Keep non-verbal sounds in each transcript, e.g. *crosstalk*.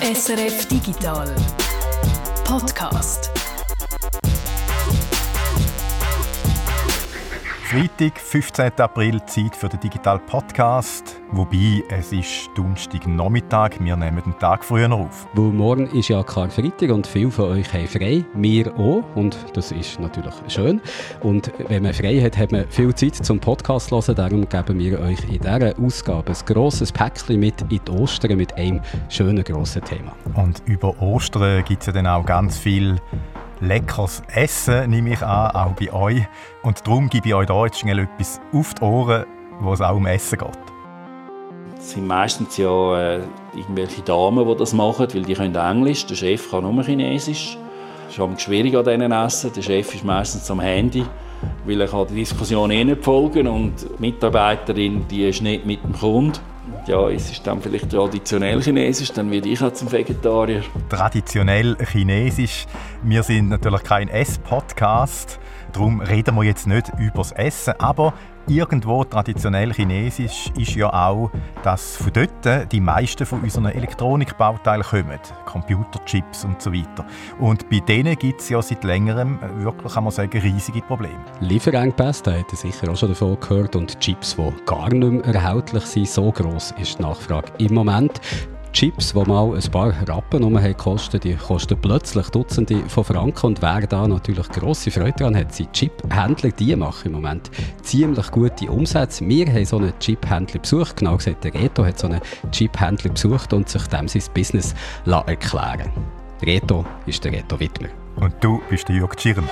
SRF Digital Podcast. Freitag, 15. April, Zeit für den Digital Podcast. Wobei, es ist Donnerstag Nachmittag, wir nehmen den Tag früher auf. Weil morgen ist ja Karfreitag und viele von euch haben frei, wir auch und das ist natürlich schön. Und wenn man frei hat, hat man viel Zeit zum Podcast zu hören, darum geben wir euch in dieser Ausgabe ein grosses Päckchen mit in die Ostern mit einem schönen grossen Thema. Und über Ostern gibt es ja dann auch ganz viel leckeres Essen, nehme ich an, auch bei euch. Und darum gebe ich euch hier jetzt schnell etwas auf die Ohren, wo es auch um Essen geht. Es sind meistens ja äh, irgendwelche Damen, die das machen, weil die können Englisch, der Chef kann nur Chinesisch. Das ist schwierig an diesen Essen. Der Chef ist meistens am Handy, weil er kann die Diskussion eh nicht folgen und die Mitarbeiterin die ist nicht mit dem Kunden. Ja, es ist dann vielleicht traditionell chinesisch, dann werde ich auch zum Vegetarier. Traditionell chinesisch. Wir sind natürlich kein Ess-Podcast, darum reden wir jetzt nicht über das Essen, aber irgendwo traditionell chinesisch ist ja auch, dass von dort die meisten von unseren Elektronikbauteilen kommen. Computerchips und so weiter. Und bei denen gibt es ja seit längerem wirklich, kann man sagen, riesige Probleme. Lieferengpässe, da hat sicher auch schon davon gehört. Und Chips, die gar nicht mehr erhältlich sind, so gross ist die Nachfrage im Moment. Chips, die mal ein paar Rappen gekostet die kosten plötzlich Dutzende von Franken. Und wer da natürlich grosse Freude daran hat, sind Chip-Händler. Die machen im Moment ziemlich gute Umsätze. Wir haben so einen Chip-Händler besucht. Genau gesagt, der Reto hat so einen Chip-Händler besucht und sich dem sein Business erklären Reto ist der Reto Wittmer. Und du bist der Jörg Tschirn.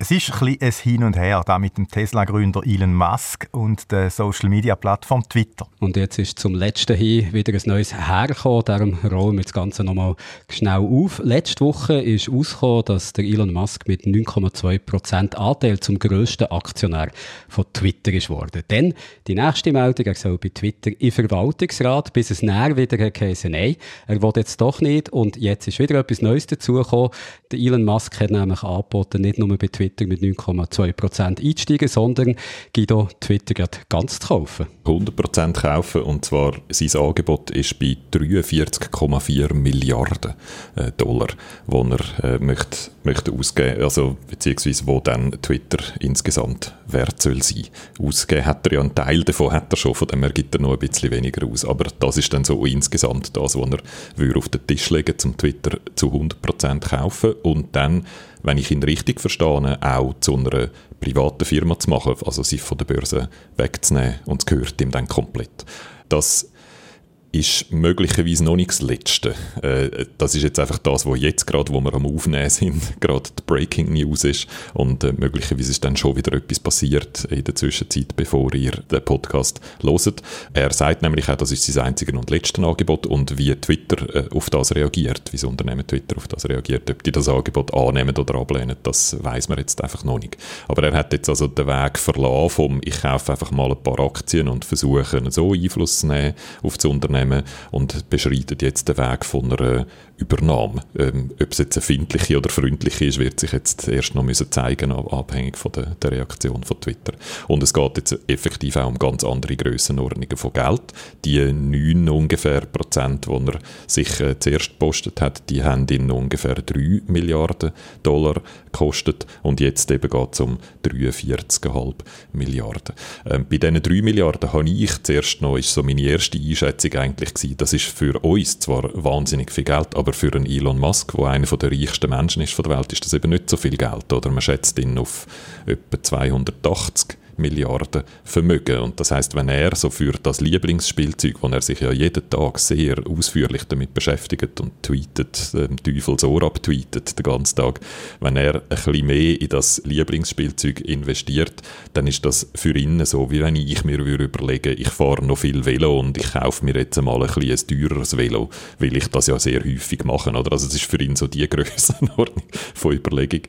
Es ist ein, ein Hin und Her da mit dem Tesla-Gründer Elon Musk und der Social-Media-Plattform Twitter. Und jetzt ist zum letzten hin wieder ein neues hergekommen, darum rollen wir das Ganze nochmal schnell auf. Letzte Woche ist herausgekommen, dass der Elon Musk mit 9,2% Anteil zum grössten Aktionär von Twitter ist worden. Denn die nächste Meldung, er soll bei Twitter im Verwaltungsrat, bis es näher wieder geheißen, nein, er will jetzt doch nicht und jetzt ist wieder etwas Neues dazugekommen. Der Elon Musk hat nämlich angeboten, nicht nur bei Twitter Twitter mit 9,2% einsteigen, sondern Guido, Twitter ganz zu kaufen. 100% kaufen und zwar sein Angebot ist bei 43,4 Milliarden äh, Dollar, wo er äh, möchte, möchte ausgeben, also beziehungsweise wo dann Twitter insgesamt wert soll sein. Ausgeben hat er ja einen Teil davon, hat er schon, von dem er gibt er noch ein bisschen weniger aus, aber das ist dann so insgesamt das, was er auf den Tisch legen zum Twitter zu 100% kaufen und dann wenn ich ihn richtig verstehe, auch zu einer privaten Firma zu machen, also sie von der Börse wegzunehmen und es gehört ihm dann komplett. Das ist möglicherweise noch nicht das Letzte. Äh, das ist jetzt einfach das, was jetzt gerade, wo wir am Aufnehmen sind, *laughs* gerade die Breaking News ist und äh, möglicherweise ist dann schon wieder etwas passiert in der Zwischenzeit, bevor ihr den Podcast loset. Er sagt nämlich auch, das ist sein einziges und letztes Angebot und wie Twitter äh, auf das reagiert, wie das Unternehmen Twitter auf das reagiert, ob die das Angebot annehmen oder ablehnen, das weiß man jetzt einfach noch nicht. Aber er hat jetzt also den Weg verlassen vom ich kaufe einfach mal ein paar Aktien und versuche so Einfluss zu nehmen auf das Unternehmen Unternehmen und beschreitet jetzt den Weg von einer Übernahme. Ähm, ob es jetzt eine findliche oder freundliche ist, wird sich jetzt erst noch müssen zeigen, abhängig von der, der, Reaktion von Twitter. Und es geht jetzt effektiv auch um ganz andere Grössenordnungen von Geld. Die 9 ungefähr Prozent, die er sich äh, zuerst gepostet hat, die haben ihn ungefähr 3 Milliarden Dollar gekostet und jetzt eben geht es um 43,5 Milliarden. Ähm, bei diesen 3 Milliarden habe ich zuerst noch, ist so meine erste Einschätzung eigentlich gewesen, das ist für uns zwar wahnsinnig viel Geld, aber für einen Elon Musk, der einer der reichsten Menschen ist von der Welt, ist das eben nicht so viel Geld, oder? Man schätzt ihn auf etwa 280 Milliarden Vermögen. Und das heißt, wenn er so für das Lieblingsspielzeug, wo er sich ja jeden Tag sehr ausführlich damit beschäftigt und tweetet, ähm, Teufels Ohr abtweetet den ganzen Tag, wenn er ein bisschen mehr in das Lieblingsspielzeug investiert, dann ist das für ihn so, wie wenn ich mir würde ich fahre noch viel Velo und ich kaufe mir jetzt mal ein, bisschen ein teures Velo, weil ich das ja sehr häufig mache. Oder? Also es ist für ihn so die *laughs* Grössenordnung von Überlegung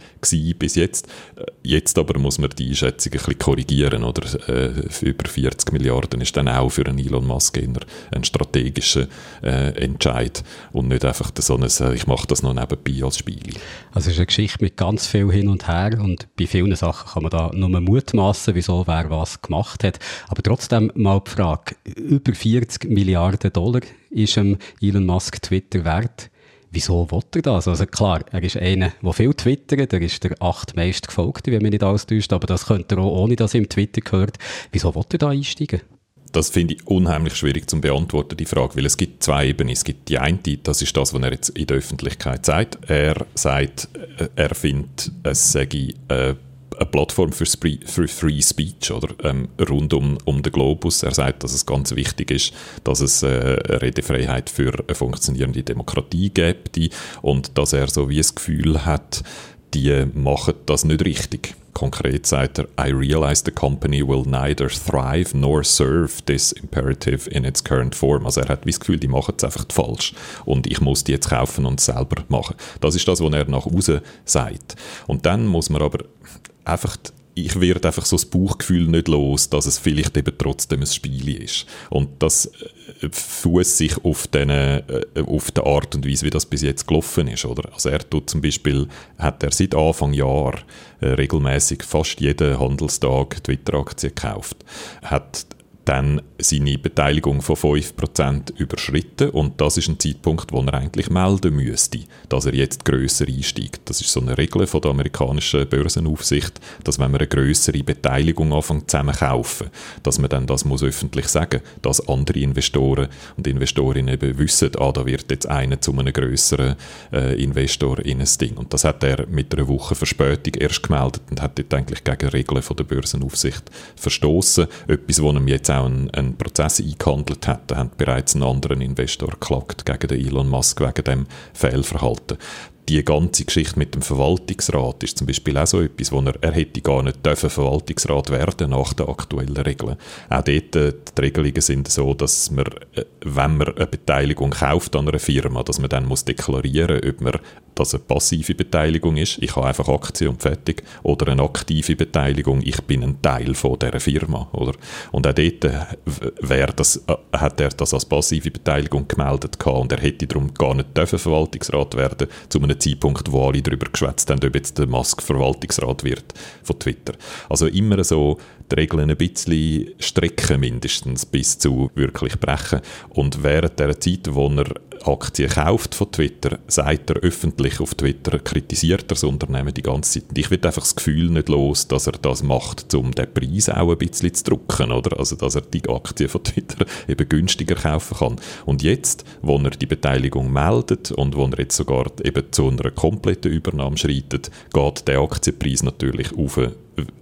bis jetzt. Äh, jetzt aber muss man die Einschätzung ein bisschen korrigieren investieren oder äh, über 40 Milliarden ist dann auch für einen Elon Musk ein strategischer äh, Entscheid und nicht einfach so ein, äh, ich mache das noch nebenbei als Spiel. Also es ist eine Geschichte mit ganz viel hin und her und bei vielen Sachen kann man da nur mutmaßen, wieso wer was gemacht hat. Aber trotzdem mal die Frage, über 40 Milliarden Dollar ist Elon Musk Twitter wert. Wieso will er das? Also klar, er ist einer, der viel twittert, er ist der acht meist gefolgte, wenn man nicht alles täuscht, aber das könnte er auch ohne, dass er im Twitter gehört. Wieso will er da einsteigen? Das finde ich unheimlich schwierig zu beantworten, die Frage, weil es gibt zwei Ebenen. Es gibt die eine, das ist das, was er jetzt in der Öffentlichkeit sagt. Er sagt, äh, er findet, es sei äh, eine Plattform für, für Free Speech oder ähm, rund um, um den Globus. Er sagt, dass es ganz wichtig ist, dass es äh, Redefreiheit für eine funktionierende Demokratie gibt und dass er so wie das Gefühl hat, die machen das nicht richtig. Konkret sagt er, I realize the company will neither thrive nor serve this imperative in its current form. Also er hat das Gefühl, die machen es einfach falsch und ich muss die jetzt kaufen und selber machen. Das ist das, was er nach außen sagt. Und dann muss man aber einfach ich werde einfach so das Bauchgefühl nicht los, dass es vielleicht eben trotzdem ein Spiel ist. Und das fußt sich auf, den, äh, auf der Art und Weise, wie das bis jetzt gelaufen ist. Oder? Also er tut zum Beispiel, hat er seit Anfang Jahr äh, regelmäßig fast jeden Handelstag Twitter-Aktien gekauft. Hat dann seine Beteiligung von 5% überschritten und das ist ein Zeitpunkt, wo er eigentlich melden müsste, dass er jetzt grösser einsteigt. Das ist so eine Regel von der amerikanischen Börsenaufsicht, dass wenn man eine größere Beteiligung anfängt zusammen kaufen, dass man dann das muss öffentlich sagen, dass andere Investoren und Investorinnen eben wissen, ah, da wird jetzt einer zu einem grösseren äh, Investor in ein Ding. Und das hat er mit einer Woche Verspätung erst gemeldet und hat dort eigentlich gegen Regeln von der Börsenaufsicht verstoßen. Etwas, wo ihm jetzt auch auch einen, einen Prozess eingehandelt. Da hat bereits einen anderen Investor geklagt gegen den Elon Musk wegen dem Fehlverhalten die ganze Geschichte mit dem Verwaltungsrat ist zum Beispiel auch so etwas, wo er, er hätte gar nicht dürfen Verwaltungsrat werden nach den aktuellen Regeln. Auch dort, äh, die Regelungen sind so, dass man, äh, wenn man eine Beteiligung kauft an einer Firma, dass man dann muss deklarieren, ob man das eine passive Beteiligung ist, ich habe einfach Aktien und fertig, oder eine aktive Beteiligung, ich bin ein Teil von dieser Firma. Oder? Und auch dort äh, das, hat er das als passive Beteiligung gemeldet und er hätte darum gar nicht dürfen Verwaltungsrat werden, zu einem Zeitpunkt, wo alle darüber geschwätzt haben, ob jetzt der Musk Verwaltungsrat wird von Twitter. Also immer so die Regeln ein bisschen strecken mindestens bis zu wirklich brechen. Und während der Zeit, wo er Aktien kauft von Twitter, sagt er öffentlich auf Twitter, kritisiert er das Unternehmen die ganze Zeit. Und ich will einfach das Gefühl nicht los, dass er das macht, um den Preis auch ein bisschen zu drücken, oder? Also, dass er die Aktien von Twitter *laughs* eben günstiger kaufen kann. Und jetzt, wo er die Beteiligung meldet und wo er jetzt sogar eben zu einer kompletten Übernahme schreitet, geht der Aktienpreis natürlich auf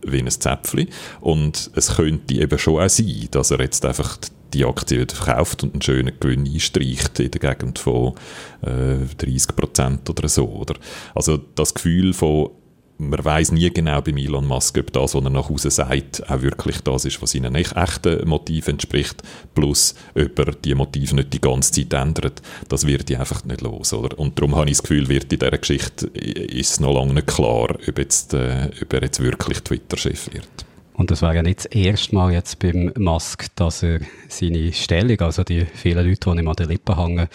wie ein Zäpfchen. Und es könnte eben schon auch sein, dass er jetzt einfach die Aktie wieder verkauft und einen schönen Gewinn einstreicht in der Gegend von äh, 30% oder so. Oder? Also das Gefühl von man weiß nie genau bei Elon Musk, ob das, was er nach Hause sagt, auch wirklich das ist, was seinen echten Motiven entspricht, plus ob er die Motive nicht die ganze Zeit ändert, das wird ich einfach nicht los. Oder? Und darum habe ich das Gefühl, wird in dieser Geschichte ist es noch lange nicht klar, ob, jetzt, äh, ob er jetzt wirklich Twitter-Chef wird. Und das wäre ja nicht das erste Mal jetzt beim Musk, dass er seine Stellung, also die vielen Leute, die ihm an den Lippen hängen,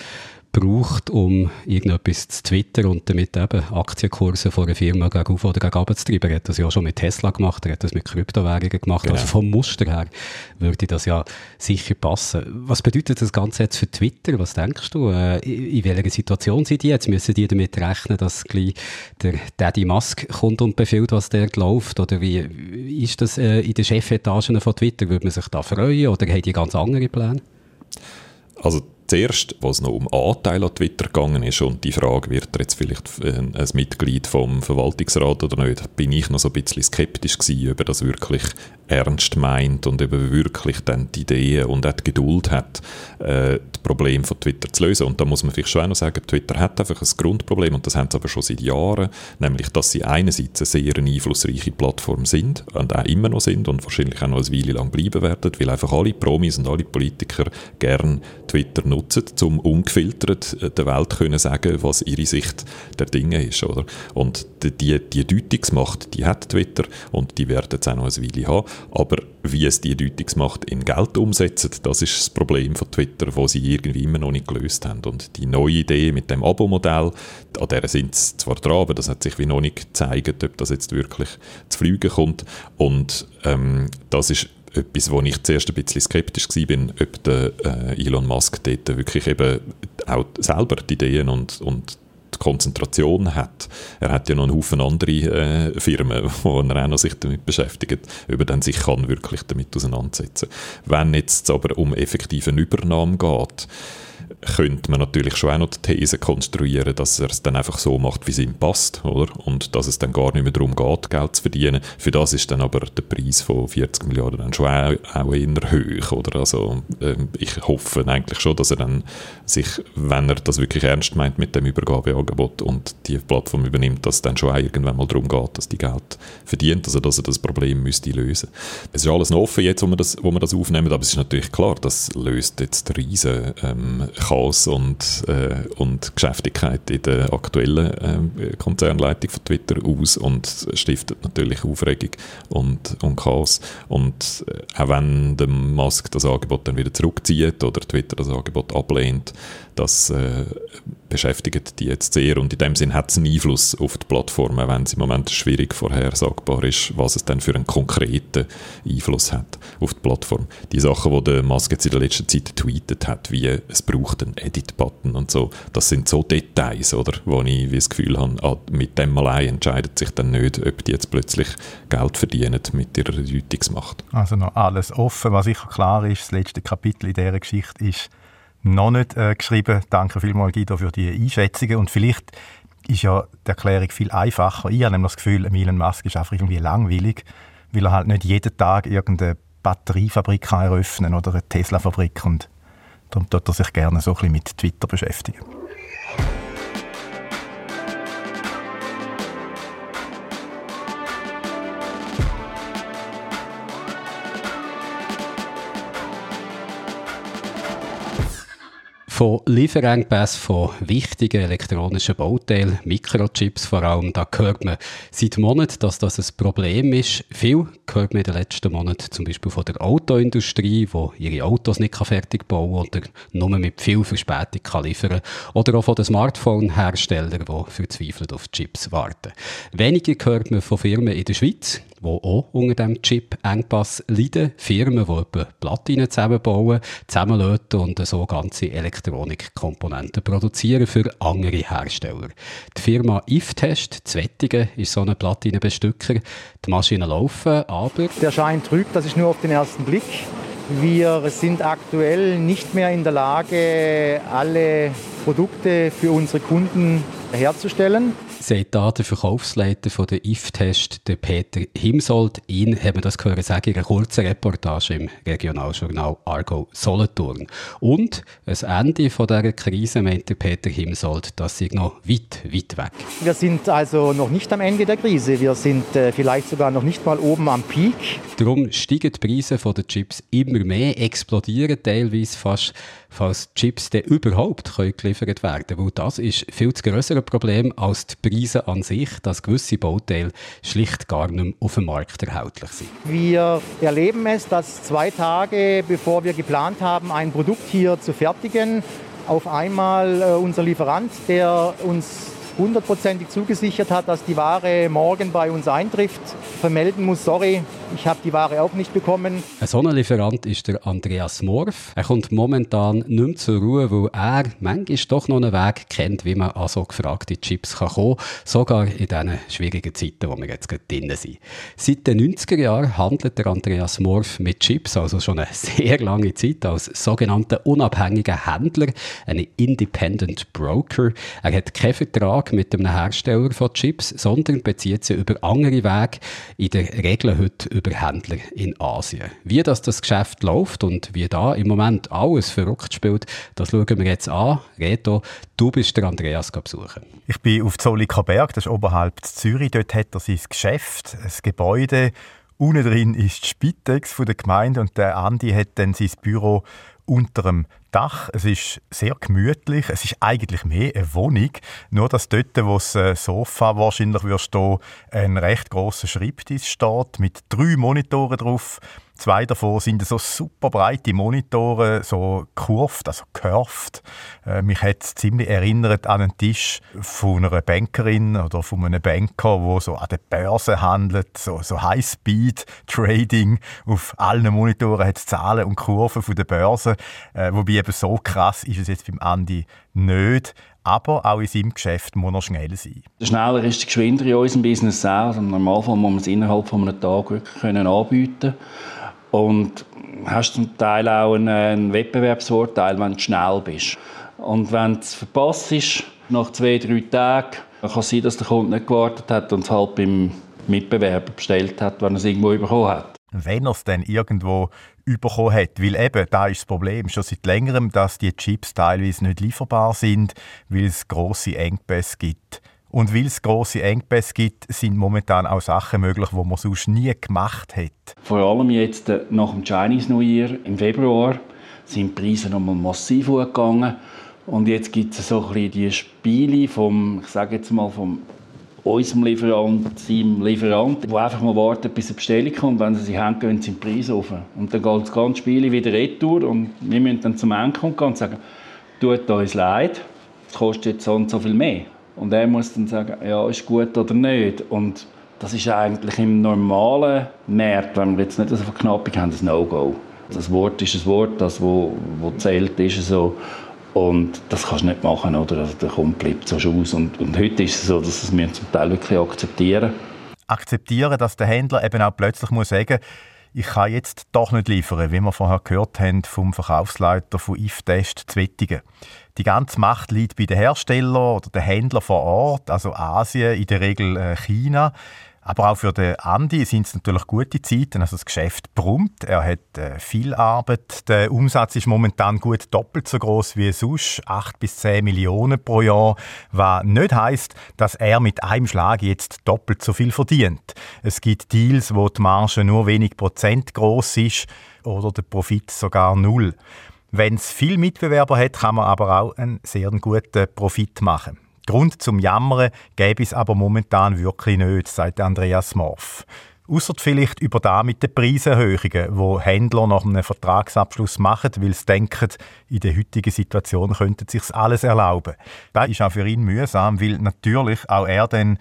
braucht, um irgendetwas zu twittern und damit eben Aktienkurse von einer Firma gegen auf oder gegen runter zu treiben. Er hat das ja schon mit Tesla gemacht, er hat das mit Kryptowährungen gemacht. Genau. Also vom Muster her würde das ja sicher passen. Was bedeutet das Ganze jetzt für Twitter? Was denkst du? Äh, in welcher Situation sind die jetzt? Müssen die damit rechnen, dass gleich der Daddy Musk kommt und befiehlt, was der läuft? Oder wie ist das äh, in den Chefetagen von Twitter? Würde man sich da freuen oder haben die ganz andere Pläne? Also zuerst, was noch um Anteil an Twitter gegangen ist und die Frage, wird er jetzt vielleicht ein Mitglied vom Verwaltungsrat oder nicht, bin ich noch so ein bisschen skeptisch gewesen, ob er das wirklich ernst meint und ob er wirklich dann die Ideen und auch die Geduld hat, äh, das Problem von Twitter zu lösen. Und da muss man vielleicht schon auch noch sagen, Twitter hat einfach ein Grundproblem und das haben sie aber schon seit Jahren, nämlich, dass sie einerseits eine sehr einflussreiche Plattform sind und auch immer noch sind und wahrscheinlich auch noch eine Weile lang bleiben werden, weil einfach alle Promis und alle Politiker gern Twitter nutzen, um ungefiltert äh, der Welt können sagen, was ihre Sicht der Dinge ist. Oder? Und die, die Deutungsmacht, die hat Twitter und die werden es auch noch eine Weile haben. Aber wie es die Deutungsmacht in Geld umsetzen, das ist das Problem von Twitter, wo sie irgendwie immer noch nicht gelöst haben. Und die neue Idee mit dem Abo-Modell, an der sind sie zwar dran, aber das hat sich wie noch nicht gezeigt, ob das jetzt wirklich zu fliegen kommt. Und ähm, das ist etwas, wo ich zuerst ein bisschen skeptisch war, ob der äh, Elon Musk dort wirklich eben auch selber die Ideen und, und Konzentration hat. Er hat ja noch einen Haufen andere äh, Firmen, *laughs* wo er auch noch sich damit beschäftigt, über dann sich kann wirklich damit auseinandersetzen. Wenn jetzt aber um effektive Übernahme geht, könnte man natürlich schon auch noch die These konstruieren, dass er es dann einfach so macht, wie es ihm passt, oder? Und dass es dann gar nicht mehr darum geht, Geld zu verdienen. Für das ist dann aber der Preis von 40 Milliarden dann schon auch, auch eher hoch, oder? Also, äh, ich hoffe eigentlich schon, dass er dann sich, wenn er das wirklich ernst meint mit dem Übergabeangebot und die Plattform übernimmt, dass es dann schon auch irgendwann mal darum geht, dass die Geld verdient, also dass er das Problem müsste lösen. Es ist alles noch offen jetzt, wo wir das, wo wir das aufnehmen, aber es ist natürlich klar, das löst jetzt riesen ähm, Chaos und, äh, und Geschäftigkeit in der aktuellen äh, Konzernleitung von Twitter aus und stiftet natürlich Aufregung und, und Chaos. Und äh, auch wenn der Musk das Angebot dann wieder zurückzieht oder Twitter das Angebot ablehnt, das äh, beschäftigt die jetzt sehr und in dem Sinn hat es einen Einfluss auf die Plattform, auch wenn es im Moment schwierig vorhersagbar ist, was es dann für einen konkreten Einfluss hat auf die Plattform. Die Sachen, die der Musk jetzt in der letzten Zeit getweetet hat, wie es braucht einen Edit-Button und so, das sind so Details, oder, wo ich wie das Gefühl habe, ah, mit dem allein entscheidet sich dann nicht, ob die jetzt plötzlich Geld verdienen mit ihrer Deutungsmacht. Also noch alles offen, was sicher klar ist, das letzte Kapitel in dieser Geschichte ist, noch nicht äh, geschrieben. Danke vielmals, Guido, für die Einschätzungen. Und vielleicht ist ja die Erklärung viel einfacher. Ich habe das Gefühl, Elon Musk ist einfach irgendwie langweilig, weil er halt nicht jeden Tag irgendeine Batteriefabrik kann eröffnen oder eine Tesla-Fabrik. Und darum tut er sich gerne so ein bisschen mit Twitter beschäftigen. Von Lieferengpässen von wichtigen elektronischen Bauteilen, Mikrochips vor allem, da hört man seit Monaten, dass das ein Problem ist. Viel hört man in den letzten Monaten zum Beispiel von der Autoindustrie, die ihre Autos nicht fertig bauen oder nur mit viel Verspätung kann liefern Oder auch von den Smartphone-Herstellern, die verzweifelt auf Chips warten. Weniger hört man von Firmen in der Schweiz, die auch unter dem Chip-Engpass leiden. Firmen, die etwa Platinen zusammenbauen, zusammenlöten und so ganze Elektronikkomponenten produzieren für andere Hersteller. Die Firma Iftest, Zwettigen, ist so ein Platinenbestücker. Die Maschinen laufen, aber... Der Schein trügt, das ist nur auf den ersten Blick. Wir sind aktuell nicht mehr in der Lage, alle Produkte für unsere Kunden herzustellen sagt da der Verkaufsleiter von der IF-Test, der Peter Himsold. Ihn haben wir das gehört sagen in einer kurzen Reportage im Regionaljournal Argo Solothurn. Und ein Ende von dieser Krise meint der Peter Himsold, das ist noch weit, weit weg. Wir sind also noch nicht am Ende der Krise. Wir sind äh, vielleicht sogar noch nicht mal oben am Peak. Darum steigen die Preise der Chips immer mehr, explodieren teilweise fast falls Chips dann überhaupt geliefert werden können. Das ist viel zu größere Problem als die Preise an sich, dass gewisse Bauteile schlicht gar nicht mehr auf dem Markt erhältlich sind. Wir erleben es, dass zwei Tage bevor wir geplant haben, ein Produkt hier zu fertigen, auf einmal äh, unser Lieferant, der uns hundertprozentig zugesichert hat, dass die Ware morgen bei uns eintrifft, vermelden muss, sorry, ich habe die Ware auch nicht bekommen. Ein so ein Lieferant ist der Andreas Morf. Er kommt momentan nicht mehr zur Ruhe, weil er manchmal doch noch einen Weg kennt, wie man an so gefragte Chips kann kommen kann, sogar in diesen schwierigen Zeiten, wo wir jetzt gerade drin sind. Seit den 90er Jahren handelt der Andreas Morf mit Chips, also schon eine sehr lange Zeit, als sogenannter unabhängiger Händler, ein Independent Broker. Er hat keinen Vertrag mit einem Hersteller von Chips, sondern bezieht sie über andere Wege, in der Regel heute über Händler in Asien. Wie das, das Geschäft läuft und wie da im Moment alles verrückt spielt, das schauen wir jetzt an. Reto, du bist der Andreas besuchen. Ich bin auf Zollika Berg, das ist oberhalb Zürich. Dort hat er sein Geschäft, ein Gebäude. Unten drin ist die Spitex von der Gemeinde und der Andi hat dann sein Büro unter dem Dach. Es ist sehr gemütlich. Es ist eigentlich mehr eine Wohnung. Nur, dass dort, wo das äh, Sofa wahrscheinlich stehen, ein recht grosser Schreibtisch steht mit drei Monitoren drauf. Zwei davon sind so super breite Monitore, so kurvt, also curved. Äh, mich hat es ziemlich erinnert an einen Tisch von einer Bankerin oder von einem Banker, wo so an der Börse handelt, so, so High-Speed-Trading. Auf allen Monitoren hat es Zahlen und Kurven von der Börse. Äh, wobei eben so krass ist es jetzt beim Andi nicht. Aber auch in seinem Geschäft muss er schnell sein. Der schneller ist der geschwinder in unserem Business auch. Also muss man es innerhalb von einem Tag wirklich anbieten können. Und hast zum Teil auch einen, einen Wettbewerbsvorteil, wenn du schnell bist. Und wenn du es verpasst nach zwei, drei Tagen, kann es sein, dass der Kunde nicht gewartet hat und es halt beim Mitbewerber bestellt hat, wenn er es irgendwo bekommen hat. Wenn er es dann irgendwo bekommen hat, weil eben, da ist das Problem schon seit längerem, dass die Chips teilweise nicht lieferbar sind, weil es grosse Engpässe gibt. Und weil es grosse Engpässe gibt, sind momentan auch Sachen möglich, die man sonst nie gemacht hat. Vor allem jetzt äh, nach dem Chinese New Year im Februar sind die Preise nochmal massiv hochgegangen. Und jetzt gibt es so ein bisschen die Spiele vom, ich sage jetzt mal, vom unserem Lieferant, seinem Lieferant, der einfach mal wartet, bis eine Bestellung kommt. Wenn sie sie haben, gehen sie den Preis auf. Und dann geht das ganze Spiel wieder retour und wir müssen dann zum Endkunden gehen und sagen, tut uns leid, es kostet jetzt so und so viel mehr. Und er muss dann sagen, ja, ist gut oder nicht. Und das ist eigentlich im normalen Markt, wenn wir jetzt nicht eine Verknappung haben, ein No-Go. Das Wort ist ein Wort, das, wo, wo zählt, ist so. Und das kannst du nicht machen, oder? Also der Kunde bleibt so aus. Und, und heute ist es so, dass wir zum Teil wirklich akzeptieren. Akzeptieren, dass der Händler eben auch plötzlich muss sagen ich kann jetzt doch nicht liefern, wie wir vorher gehört haben vom Verkaufsleiter von IFTest Zwettigen. Die ganze Macht liegt bei den Herstellern oder den Händlern vor Ort, also Asien, in der Regel äh, China. Aber auch für den Andi sind es natürlich gute Zeiten. Also das Geschäft brummt, er hat äh, viel Arbeit. Der Umsatz ist momentan gut doppelt so groß wie sonst, 8 bis 10 Millionen pro Jahr, was nicht heißt, dass er mit einem Schlag jetzt doppelt so viel verdient. Es gibt Deals, wo die Marge nur wenig Prozent groß ist oder der Profit sogar null. Wenn es viel Mitbewerber hat, kann man aber auch einen sehr guten Profit machen. Grund zum Jammern gäbe es aber momentan wirklich nicht, sagt Andreas Morf. Ausser vielleicht über da mit den Preiserhöhungen, wo Händler nach einem Vertragsabschluss machen, weil sie denken, in der heutigen Situation könnten sich alles erlauben. Das ist auch für ihn mühsam, weil natürlich auch er dann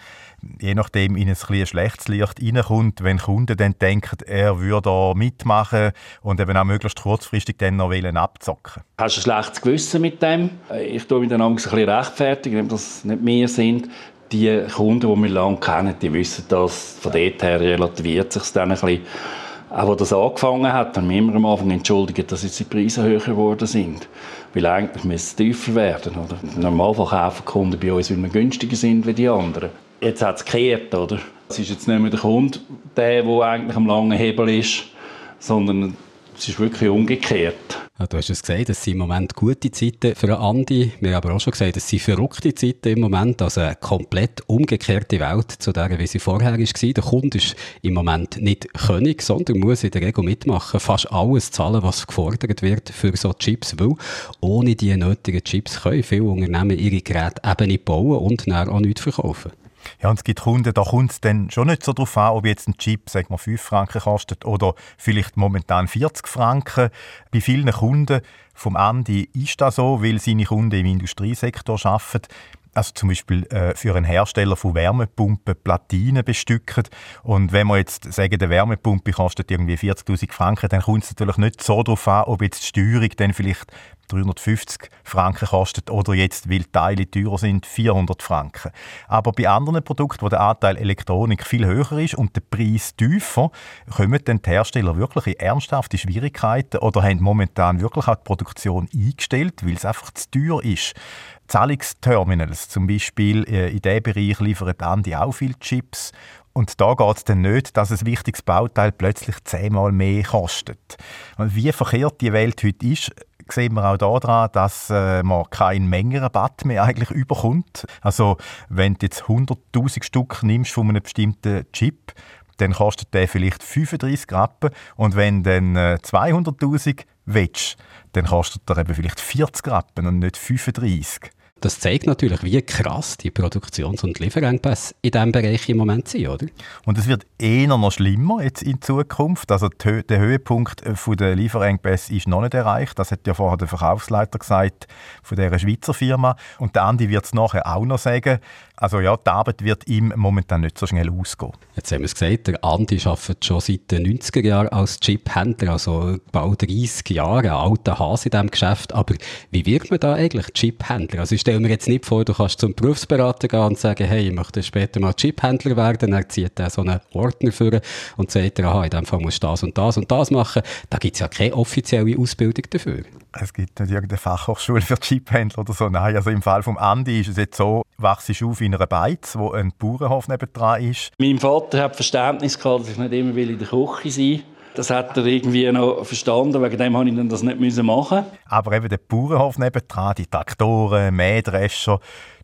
je nachdem in ein, schlechtes Licht reinkommt, wenn Kunden dann denken, er würde da mitmachen und eben auch möglichst kurzfristig dann noch abzocken Hast du ein schlechtes Gewissen mit dem? Ich tue mich dann ein bisschen rechtfertigen, wenn das nicht mehr sind. Die Kunden, die wir lange kennen, die wissen das. Von dort her relativiert sich dann ein bisschen. Auch als das angefangen hat, haben wir immer am Anfang entschuldigt, dass jetzt die Preise höher geworden sind. Weil eigentlich müssen sie tiefer werden. Oder? Im Normalfall kaufen die Kunden bei uns, weil wir günstiger sind wie die anderen. Jetzt hat es gekehrt, oder? Es ist jetzt nicht mehr der Kunde, der, der eigentlich am langen Hebel ist, sondern es ist wirklich umgekehrt. Ja, du hast es gesagt, es sind im Moment gute Zeiten für Andi. Wir haben aber auch schon gesagt, es sind verrückte Zeiten im Moment. Also eine komplett umgekehrte Welt zu der, wie sie vorher war. Der Kunde ist im Moment nicht König, sondern muss in der Regel mitmachen, fast alles zahlen, was gefordert wird für so Chips, weil ohne die nötigen Chips können viele Unternehmen ihre Geräte eben nicht bauen und dann auch nicht verkaufen. Ja, und es gibt Kunden, da kommt es dann schon nicht so darauf an, ob jetzt ein Chip, sagen wir, 5 Franken kostet oder vielleicht momentan 40 Franken. Bei vielen Kunden vom Andi ist das so, weil seine Kunden im Industriesektor arbeiten also zum Beispiel äh, für einen Hersteller von Wärmepumpen Platinen bestücken. Und wenn man jetzt sagen, eine Wärmepumpe kostet irgendwie 40.000 Franken, dann kommt es natürlich nicht so darauf an, ob jetzt die Steuerung dann vielleicht 350 Franken kostet oder jetzt, weil Teile teurer sind, 400 Franken. Aber bei anderen Produkten, wo der Anteil Elektronik viel höher ist und der Preis tiefer, kommen dann die Hersteller wirklich in ernsthafte Schwierigkeiten oder haben momentan wirklich auch die Produktion eingestellt, weil es einfach zu teuer ist. Zahlungsterminals zum Beispiel, äh, in diesem Bereich liefern Andi auch viele Chips. Und da geht es dann nicht, dass ein wichtiges Bauteil plötzlich zehnmal mehr kostet. Wie verkehrt die Welt heute ist, sehen wir auch daran, dass äh, man keinen Mengenrabatt mehr eigentlich überkommt. Also wenn du jetzt 100'000 Stück nimmst von einem bestimmten Chip, dann kostet der vielleicht 35 Rappen und wenn dann äh, 200'000 willst, dann kostet er eben vielleicht 40 Rappen und nicht 35. Das zeigt natürlich, wie krass die Produktions- und Lieferengpässe in diesem Bereich im Moment sind, oder? Und es wird eher noch schlimmer jetzt in Zukunft. Also der Höhepunkt der Lieferengpässe ist noch nicht erreicht. Das hat ja vorher der Verkaufsleiter gesagt von dieser Schweizer Firma. Und der Andi wird es nachher auch noch sagen. Also ja, die Arbeit wird ihm momentan nicht so schnell ausgehen. Jetzt haben wir es gesagt, der Andi arbeitet schon seit den 90er Jahren als Chip-Händler, also bald 30 Jahre, ein alter Hase in diesem Geschäft. Aber wie wird man da eigentlich Chip-Händler? Also ich stelle mir jetzt nicht vor, du kannst zum Berufsberater gehen und sagen, hey, ich möchte später mal Chip-Händler werden. Dann zieht er so einen Ordner für und sagt, aha, in dem Fall musst du das und das und das machen. Da gibt es ja keine offizielle Ausbildung dafür. Es gibt nicht irgendeine Fachhochschule für Chip-Händler oder so. Nein, also im Fall vom Andi ist es jetzt so, wachst du auf in einer Beiz, wo ein Bauernhof nebendran ist. Mein Vater hat Verständnis gehabt, dass ich nicht immer in der Küche sein will. Das hat er irgendwie noch verstanden, wegen dem musste ich das nicht machen. Aber eben der Bauernhof nebendran, die Traktoren, Mähdrescher,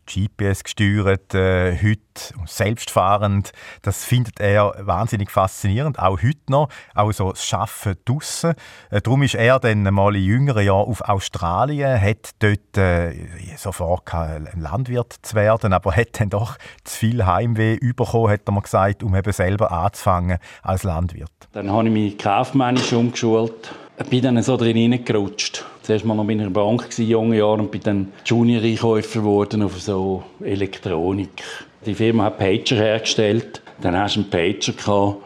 GPS gesteuert, äh, heute selbstfahrend. Das findet er wahnsinnig faszinierend, auch heute noch, auch so das Schaffen draussen. Äh, darum ist er dann mal in jüngeren Jahren auf Australien, hat dort äh, sofort ein Landwirt zu werden, aber hat dann doch zu viel Heimweh bekommen, hat er mir gesagt, um eben selber anzufangen als Landwirt. Dann habe ich mich kaufmännisch umgeschult, bin dann so drin hineingerutscht zuerst mal noch bei einer Bank in jungen Jahren und bin dann Junior-Einkäufer geworden auf so Elektronik. Die Firma hat Pager hergestellt. Dann hast du einen Pager gehabt,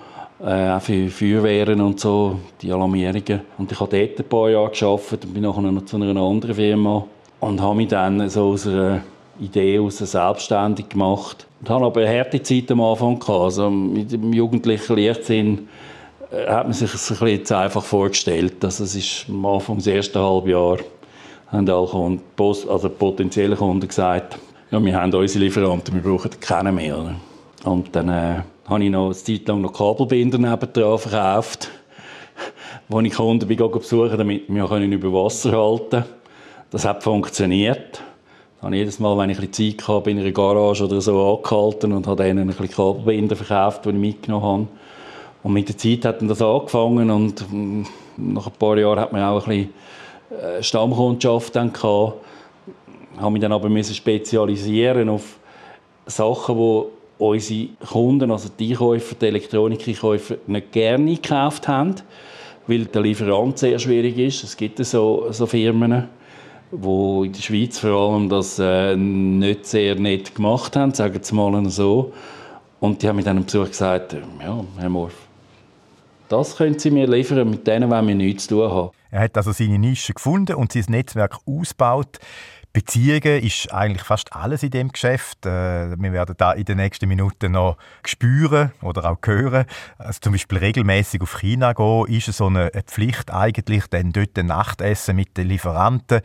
äh, auch für Feuerwehren und so, die Alarmierungen. Und ich habe dort ein paar Jahre gearbeitet und bin nachher noch zu einer anderen Firma und habe mich dann so aus einer Idee aus selbstständig gemacht. Und habe aber eine harte Zeit am Anfang gehabt. Also mit dem jugendlichen Leichtsinn hat man sich das ein bisschen einfach vorgestellt. Also es ist am Anfang des ersten Halbjahr haben alle Kunden, also potenzielle Kunden gesagt, ja, wir haben unsere Lieferanten, wir brauchen keinen mehr. Und dann äh, habe ich noch eine Zeit lang noch Kabelbinder nebendran verkauft, *laughs* wo ich Kunden bin besuchen damit wir können über Wasser halten können. Das hat funktioniert. Habe jedes Mal, wenn ich ein Zeit hatte, in einer Garage oder so angehalten und habe denen ein Kabelbinder verkauft, die ich mitgenommen habe. Und mit der Zeit hat dann das angefangen und mm, nach ein paar Jahren hat man auch ein bisschen äh, Stammkundschaft dann gehabt. Habe mich dann aber müssen spezialisieren auf Sachen, die unsere Kunden, also die Einkäufer, die Elektronikeinkäufer, nicht gerne gekauft haben, weil der Lieferant sehr schwierig ist. Es gibt so, so Firmen, die in der Schweiz vor allem das äh, nicht sehr nett gemacht haben, sagen wir mal so. Und die haben mir dann Besuch gesagt, ja, Herr Morf, das können Sie mir liefern, mit denen wollen wir nichts zu tun haben. Er hat also seine Nische gefunden und sein Netzwerk ausgebaut. Beziehungen ist eigentlich fast alles in dem Geschäft. Äh, wir werden da in den nächsten Minuten noch spüren oder auch hören. Also zum Beispiel regelmäßig auf China gehen, ist so eine Pflicht eigentlich, dann dort ein Nachtessen mit den Lieferanten.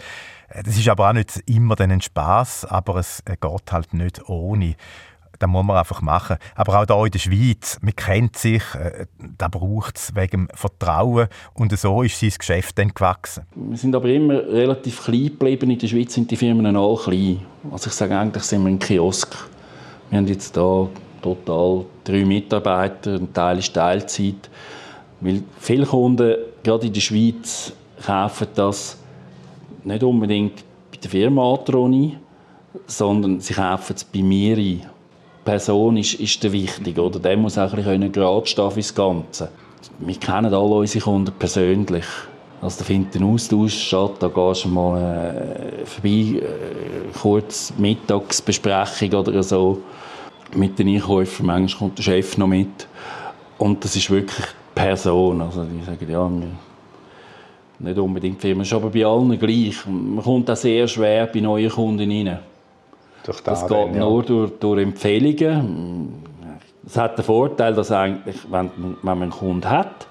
Äh, das ist aber auch nicht immer ein Spaß, aber es äh, geht halt nicht ohne. Das muss man einfach machen. Aber auch hier in der Schweiz, man kennt sich, äh, da braucht es wegen Vertrauen und so ist sein Geschäft dann gewachsen. Wir sind aber immer relativ klein geblieben. In der Schweiz sind die Firmen auch klein. Also ich sage eigentlich, sind wir ein Kiosk. Wir haben jetzt hier total drei Mitarbeiter, ein Teil ist Teilzeit. Weil viele Kunden, gerade in der Schweiz, kaufen das nicht unbedingt bei der Firma Atroni, sondern sie kaufen es bei mir ein. Person ist, ist der wichtig, oder? Der muss auch ein bisschen gerade stehen fürs Ganze. Wir kennen alle unsere Kunden persönlich. Also da findet ein Austausch statt, da gehst du mal äh, vorbei, äh, kurz Mittagsbesprechung oder so mit den Einkäufern, manchmal kommt der Chef noch mit und das ist wirklich Person, also die sagen, ja, nicht unbedingt Firma, ist aber bei allen gleich. Man kommt auch sehr schwer bei neuen Kunden rein. Durch das geht ja. nur durch, durch Empfehlungen. Es hat den Vorteil, dass eigentlich, wenn, wenn man einen Kunden hat,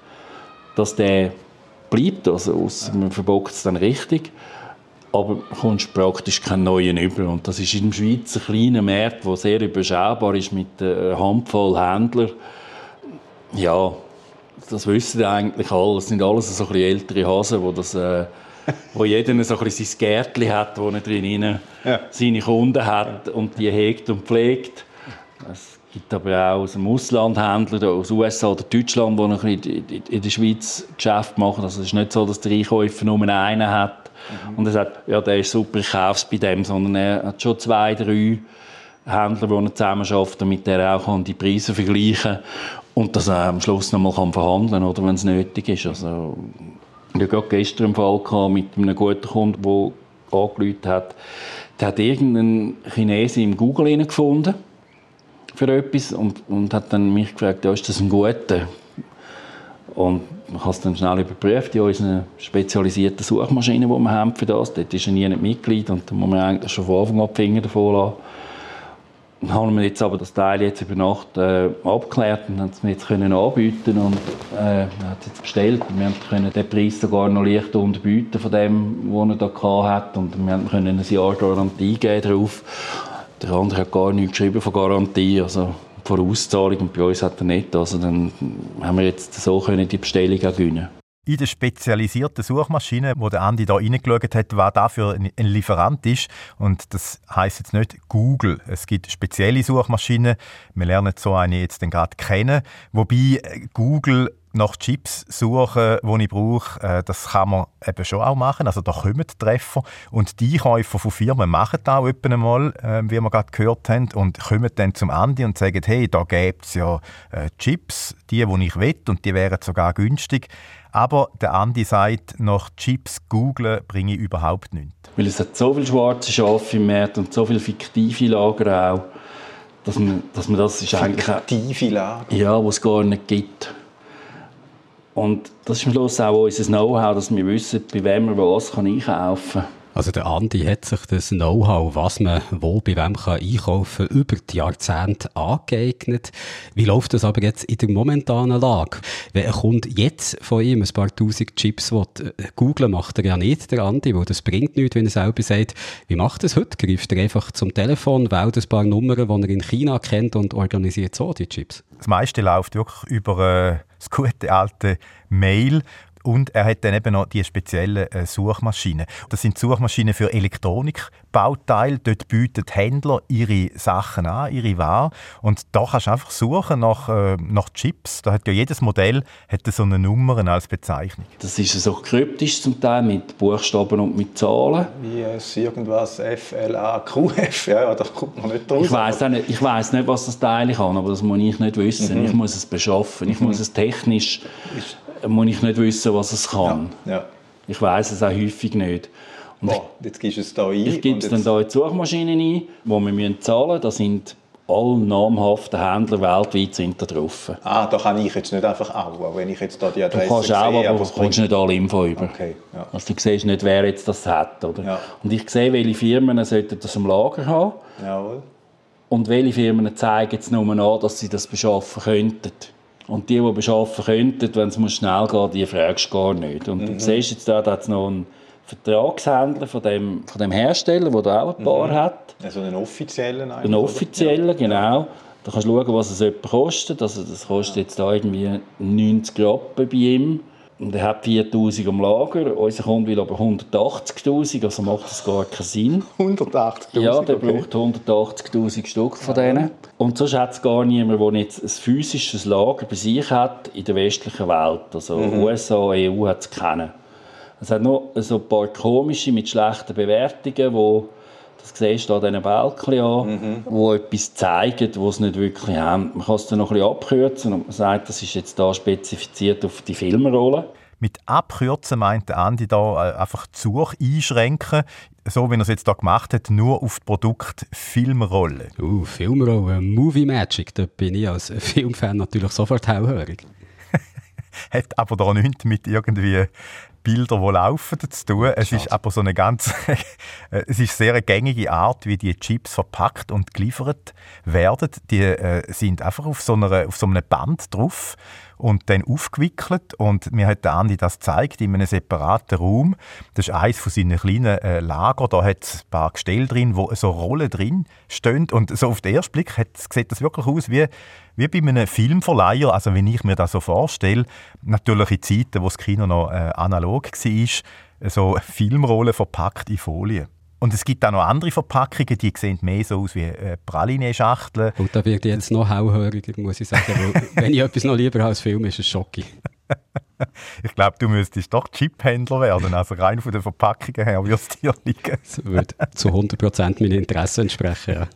dass der bleibt, also man verbockt es dann richtig, aber kommst praktisch keinen neuen über. Und das ist in im Schweizer kleinen Markt, der sehr überschaubar ist mit einer Handvoll Händlern. Ja, das wissen eigentlich alle. Das sind alles so ein bisschen ältere Hasen, die das... Äh, *laughs* wo jeder so ein sein Gärtchen hat, wo er drin ja. seine Kunden hat und die hegt und pflegt. Es gibt aber auch aus dem Ausland Händler aus USA oder Deutschland, die noch in der Schweiz Geschäft machen. Also es ist nicht so, dass der Einkäufer nur einen hat mhm. und er sagt, ja, der ist super, ich kaufe es bei dem, sondern er hat schon zwei, drei Händler, die er zusammen schafft, damit er auch die Preise vergleichen kann und dass er am Schluss noch mal verhandeln kann, wenn es nötig ist. Also, ich hatte gestern einen Fall mit einem guten Kunden, der angerufen hat, der hat irgendeinen Chinesen im Google gefunden für etwas und, und hat dann mich gefragt, ja, ist das ein guter? Und ich habe es dann schnell überprüft in unseren spezialisierten Suchmaschinen, die wir haben für das. Dort ist er nie nicht Mitglied und da muss man eigentlich schon von Anfang an die Finger davon lassen. Dann haben wir jetzt aber das Teil jetzt über Nacht äh, abgeklärt und haben es mir jetzt können anbieten und äh, hat es jetzt bestellt. Wir können den Preis sogar noch leicht unterbieten von dem, was er da hat und wir können ein Jahr Garantie geben drauf. Der andere hat gar nichts geschrieben von Garantie, also Vorauszahlung und bei uns hat er nicht. Also dann haben wir jetzt so können die Bestellung auch gewinnen in der spezialisierten Suchmaschine, wo der Andi da reingeschaut hat, was dafür ein Lieferant ist. Und das heißt jetzt nicht Google. Es gibt spezielle Suchmaschinen. Wir lernen so eine jetzt gerade kennen. Wobei äh, Google nach Chips suchen, die ich brauche, äh, das kann man eben schon auch machen. Also da kommen Treffer. Und die Einkäufer von Firmen machen das auch etwa einmal, äh, wie wir gerade gehört haben, und kommen dann zum Andi und sagen, hey, da gibt es ja Chips, die, die ich will, und die wären sogar günstig. Aber der Andi sagt, nach Chips googlen bringe ich überhaupt nichts. Weil es hat so viele schwarze Schafe im Markt und so viele fiktive Lager auch, dass man, dass man das ist eigentlich... Fiktive Lager? Ja, die es gar nicht gibt. Und das ist am Schluss auch unser Know-how, dass wir wissen, bei wem man was einkaufen kann. Also der Andi hat sich das Know-how, was man wo bei wem kann einkaufen kann, über die Jahrzehnte angeeignet. Wie läuft das aber jetzt in der momentanen Lage? Wenn ein Kunde jetzt von ihm ein paar tausend Chips will, äh, googlen macht er ja nicht, der Andi, weil das bringt nichts, wenn er selber sagt, wie macht das heute? Greift er einfach zum Telefon, wählt ein paar Nummern, die er in China kennt und organisiert so die Chips? Das meiste läuft wirklich über äh, das gute alte Mail und er hat dann eben noch die speziellen äh, Suchmaschinen. Das sind Suchmaschinen für Elektronikbauteile. Dort bieten Händler ihre Sachen an, ihre Ware. Und da kannst du einfach suchen nach, äh, nach Chips. Da hat ja jedes Modell hat so eine Nummer als Bezeichnung. Das ist so kryptisch zum Teil mit Buchstaben und mit Zahlen. Wie es irgendwas FLA, QF, ja, da kommt man nicht draus. Ich weiß nicht, ich weiß nicht, was das Teil kann, aber das muss ich nicht wissen. Mhm. Ich muss es beschaffen. Ich muss es technisch ist muss ich nicht wissen, was es kann. Ja, ja. Ich weiß es auch häufig nicht. Und Boah, jetzt gibst du es da ein. Ich gebe es dann da in die Maschine ein, wo wir müssen zahlen müssen. Da sind alle namhaften Händler weltweit sind da drauf. Ah, da kann ich jetzt nicht einfach auch, wenn ich jetzt da die Adresse Du kannst auch, sehe, aber du kommst nicht alle Info über. Okay, ja. Also du siehst nicht, wer jetzt das hat, oder? Ja. Und ich sehe, welche Firmen sollten das im Lager haben. Jawohl. Und welche Firmen zeigen jetzt nur an, dass sie das beschaffen könnten. Und die, die beschaffen könnten, wenn es schnell geht, die fragst du gar nicht. Und mhm. du siehst jetzt da, da hat es noch einen Vertragshändler von dem, von dem Hersteller, der da auch ein paar mhm. hat. Also einen offiziellen Einen offiziellen, ja. genau. Da kannst du schauen, was es kostet. Also das kostet jetzt da irgendwie 90 Rappen bei ihm. Und er hat 4000 am Lager. Unser Kunde will aber 180.000, also macht das gar keinen Sinn. 180.000? Ja, der okay. braucht 180.000 Stück von denen. Und sonst hat es gar niemand, der jetzt ein physisches Lager bei sich hat in der westlichen Welt. Also mhm. USA, EU hat es keinen. Es hat noch so ein paar komische mit schlechten Bewertungen, wo das siehst du an diesen Balken an, mhm. wo etwas zeigen, was es nicht wirklich haben. Man kann es dann noch ein bisschen abkürzen und man sagt, das ist jetzt da spezifiziert auf die Filmrolle. Mit abkürzen meint Andi da äh, einfach die Suche einschränken, so wie er es jetzt da gemacht hat, nur auf das Produkt Filmrolle. Uh, Filmrolle, Movie Magic, da bin ich als Filmfan natürlich sofort hellhörig. *laughs* hat aber da nichts mit irgendwie Bilder, die laufen, zu tun. Es ist aber so eine ganz, *laughs* es ist sehr eine gängige Art, wie die Chips verpackt und geliefert werden. Die äh, sind einfach auf so, einer, auf so einem Band drauf und dann aufgewickelt und mir hat Andi das gezeigt in einem separaten Raum. Das ist eines von seinen kleinen äh, Lager. Da hat es ein paar Gestelle drin, wo so Rollen drin stehen und so auf den ersten Blick sieht das wirklich aus wie wie bei einem Filmverleiher, also wenn ich mir das so vorstelle, natürlich in Zeiten, wo das Kino noch äh, analog war, so Filmrollen verpackt in Folie. Und es gibt auch noch andere Verpackungen, die sehen mehr so aus wie äh, Praline-Schachteln. Und da wird jetzt noch hellhöriger, muss ich sagen. *laughs* Wenn ich etwas noch lieber als Film, ist es Schocki. *laughs* ich glaube, du müsstest doch Chiphändler werden. Also rein von den Verpackungen her würde es dir liegen. *laughs* Das würde zu 100% meinen Interessen entsprechen, ja.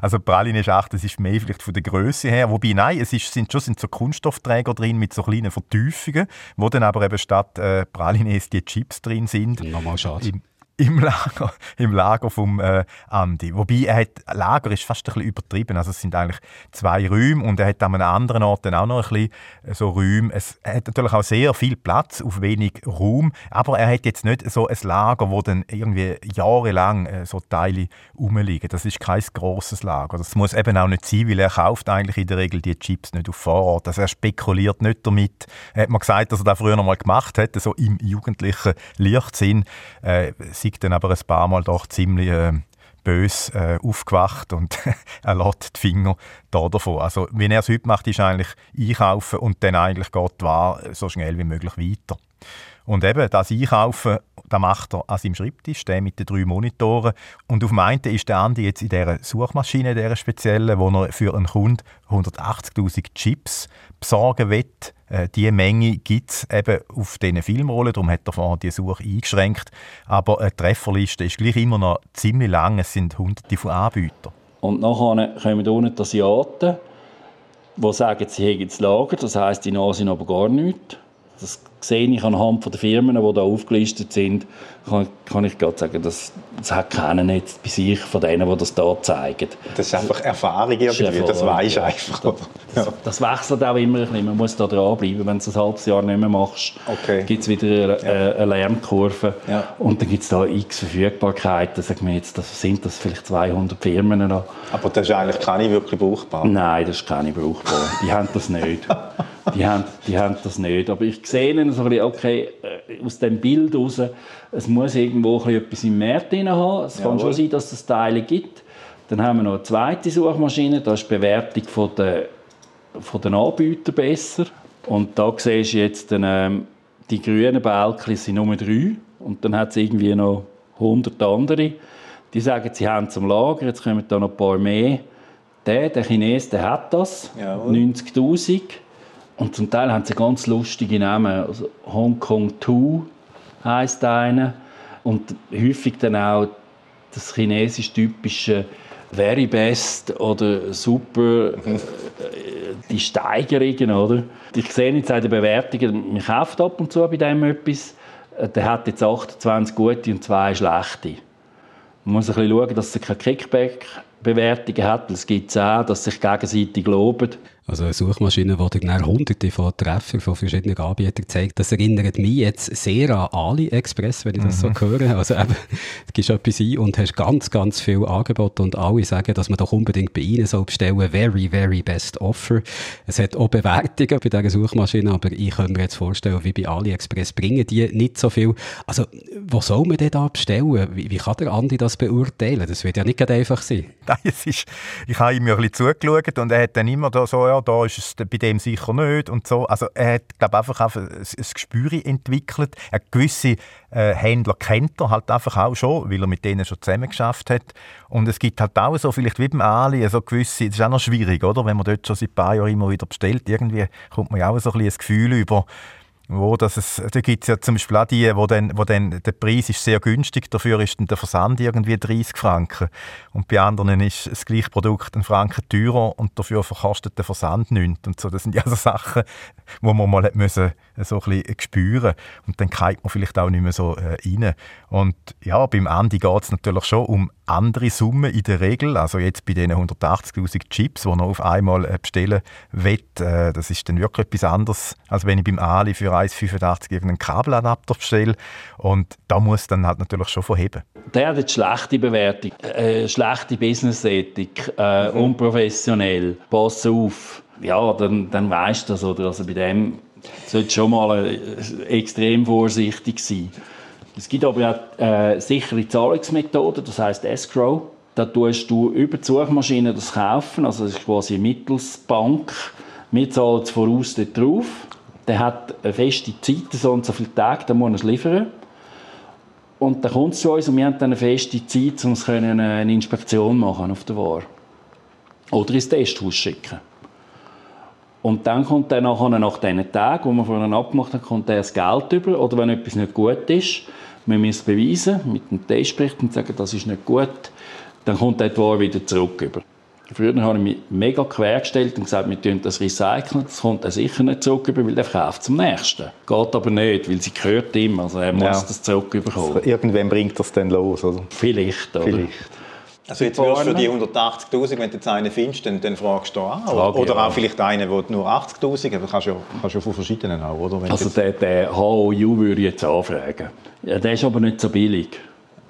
Also Praline Schacht, das ist mehr vielleicht von der Größe her. Wobei, nein, es ist, sind schon sind so Kunststoffträger drin mit so kleinen Vertiefungen, wo dann aber eben statt äh, Pralines die Chips drin sind. Nochmal schade. Im, im Lager, *laughs* im Lager vom äh, Andi. Wobei, er hat, Lager ist fast ein bisschen übertrieben. Also es sind eigentlich zwei Räume und er hat an einem anderen Ort dann auch noch ein bisschen äh, so Räume. Es hat natürlich auch sehr viel Platz auf wenig Raum, aber er hat jetzt nicht so ein Lager, wo dann irgendwie jahrelang äh, so Teile rumliegen. Das ist kein grosses Lager. Das muss eben auch nicht sein, weil er kauft eigentlich in der Regel die Chips nicht auf Vorrat. Also er spekuliert nicht damit. Er hat mir gesagt, dass er das früher noch mal gemacht hätte, so im jugendlichen Lichtsinn. Äh, ist dann aber ein paar Mal doch ziemlich äh, bös äh, aufgewacht und *laughs* er lässt die Finger da davon. Also, wie er es heute macht, ist eigentlich einkaufen und dann eigentlich geht die so schnell wie möglich weiter. Und eben, das Einkaufen, das macht er an seinem Schreibtisch, der mit den drei Monitoren. Und auf dem einen ist der Andi jetzt in dieser Suchmaschine, dieser speziellen, wo er für einen Kunden 180'000 Chips besorgen will. Äh, diese Menge gibt es eben auf diesen Filmrollen, darum hat er vorhin die Suche eingeschränkt. Aber eine Trefferliste ist gleich immer noch ziemlich lang, es sind hunderte von Anbietern. Und nachher kommen unten die Asiaten, die sagen, sie haben das Lager, das heisst, die Nasen aber gar nichts. Das sehe ich anhand der Firmen, die da aufgelistet sind, kann, kann ich gerade sagen, das, das hat keiner nicht bei sich von denen, die das da zeigen. Das ist einfach Erfahrung irgendwie, das, das weisst du einfach. Das, das, das, wechselt auch immer ein bisschen, man muss da dranbleiben. Wenn du es ein halbes Jahr nicht mehr machst, okay. gibt es wieder eine, ja. eine Lernkurve ja. und dann gibt es da x Verfügbarkeiten. Sagen wir jetzt, das sind das vielleicht 200 Firmen da. Aber das ist eigentlich keine wirklich brauchbar? Nein, das ist keine brauchbar. Die haben das nicht. *laughs* Die haben, die haben das nicht. Aber ich sehe ihnen so ein bisschen, okay, äh, aus dem Bild heraus, es muss irgendwo ein etwas im Markt haben. Es kann schon sein, dass es Teile gibt. Dann haben wir noch eine zweite Suchmaschine, da ist die Bewertung von der, von den Anbietern besser. Und da siehst du jetzt, ähm, die grünen Balken sind Nummer drei. Und dann hat es irgendwie noch 100 andere. Die sagen, sie haben zum Lager, jetzt kommen da noch ein paar mehr. Der, der Chines, der hat das, 90'000. Und zum Teil haben sie ganz lustige Namen. Also Hong Kong 2 heisst einer. Und häufig dann auch das chinesisch typische Very Best oder Super, äh, die Steigerungen, oder? Ich sehe jetzt auch die Bewertungen, man kauft ab und zu bei dem etwas, äh, der hat jetzt 28 gute und 2 schlechte. Man muss ein bisschen schauen, dass er keine Kickback-Bewertungen hat, es gibt es auch, dass sich gegenseitig loben. Also eine Suchmaschine, die dir hunderte von Treffern von verschiedenen Anbietern zeigt, das erinnert mich jetzt sehr an AliExpress, wenn ich das mhm. so höre. Also eben, du gehst etwas ein und hast ganz, ganz viel Angebote und alle sagen, dass man doch unbedingt bei ihnen soll bestellen very, very best offer. Es hat auch Bewertungen bei dieser Suchmaschine, aber ich könnte mir jetzt vorstellen, wie bei AliExpress bringen die nicht so viel. Also, wo soll man denn da bestellen? Wie, wie kann der Andi das beurteilen? Das wird ja nicht einfach sein. *laughs* Nein, es ist, ich habe ihm ja ein bisschen zugeschaut und er hat dann immer da so ja, da ist es bei dem sicher nicht und so. Also er hat, glaube einfach, einfach ein, ein Gespür entwickelt. Er gewisse äh, Händler kennt er halt einfach auch schon, weil er mit denen schon zusammen geschafft hat. Und es gibt halt auch so, vielleicht wie beim Ali, so gewisse, das ist auch noch schwierig, oder? Wenn man dort schon seit ein paar Jahren immer wieder bestellt, irgendwie kommt man ja auch so ein, bisschen ein Gefühl über, wo das es, da gibt es ja zum Beispiel auch die, wo dann, wo dann der Preis ist sehr günstig, dafür ist dann der Versand irgendwie 30 Franken. Und bei anderen ist das gleiche Produkt ein Franken teurer und dafür verkostet der Versand nichts. Und so, das sind ja so Sachen, wo man mal müssen, so ein bisschen spüren Und dann kriegt man vielleicht auch nicht mehr so äh, rein. Und ja, beim Andi geht es natürlich schon um andere Summen in der Regel. Also jetzt bei diesen 180'000 Chips, die man auf einmal äh, bestellen will, äh, das ist dann wirklich etwas anderes, als wenn ich beim Ali für 1,85 irgendeinen Kabeladapter bestelle. Und da muss dann halt natürlich schon verheben. Der hat eine schlechte Bewertung, äh, schlechte Business-Ethik, äh, unprofessionell, pass auf. Ja, dann, dann weißt du das. Oder? Also bei dem sollte schon mal äh, extrem vorsichtig sein. Es gibt aber auch äh, sichere Zahlungsmethoden, das heißt Escrow. Da tust du über die Suchmaschine das kaufen, also das ist quasi eine Mittelsbank. Wir zahlen es voraus dort drauf. Der hat eine feste Zeit, so und so viele Tage, dann muss er es liefern. Und dann kommt es zu uns und wir haben dann eine feste Zeit, um eine Inspektion machen auf der Ware. Oder ins Testhaus schicken. Und dann kommt dann nachher, nach diesen Tagen, wo wir vorhin abgemacht haben, kommt er das Geld über. Oder wenn etwas nicht gut ist, wir müssen es beweisen, mit dem Testbericht und sagen, das ist nicht gut, dann kommt der die Ware wieder zurück. Über. Früher habe ich mich mega quergestellt und gesagt, wir tun das recyceln. Das kommt er sicher nicht zurück, weil der verkauft zum nächsten. Geht aber nicht, weil sie gehört ihm. Also er muss ja. das zurückbekommen. Irgendwann bringt das dann los, oder? Vielleicht, oder? Vielleicht. Also jetzt wirst du für die 180'000, wenn du jetzt einen findest, dann, dann fragst du an. Frage, oder ja. auch vielleicht einen, der nur 80'000, aber kannst du ja, ja von verschiedenen auch, oder? Wenn also den, den HOU würde ich jetzt anfragen. Ja, der ist aber nicht so billig.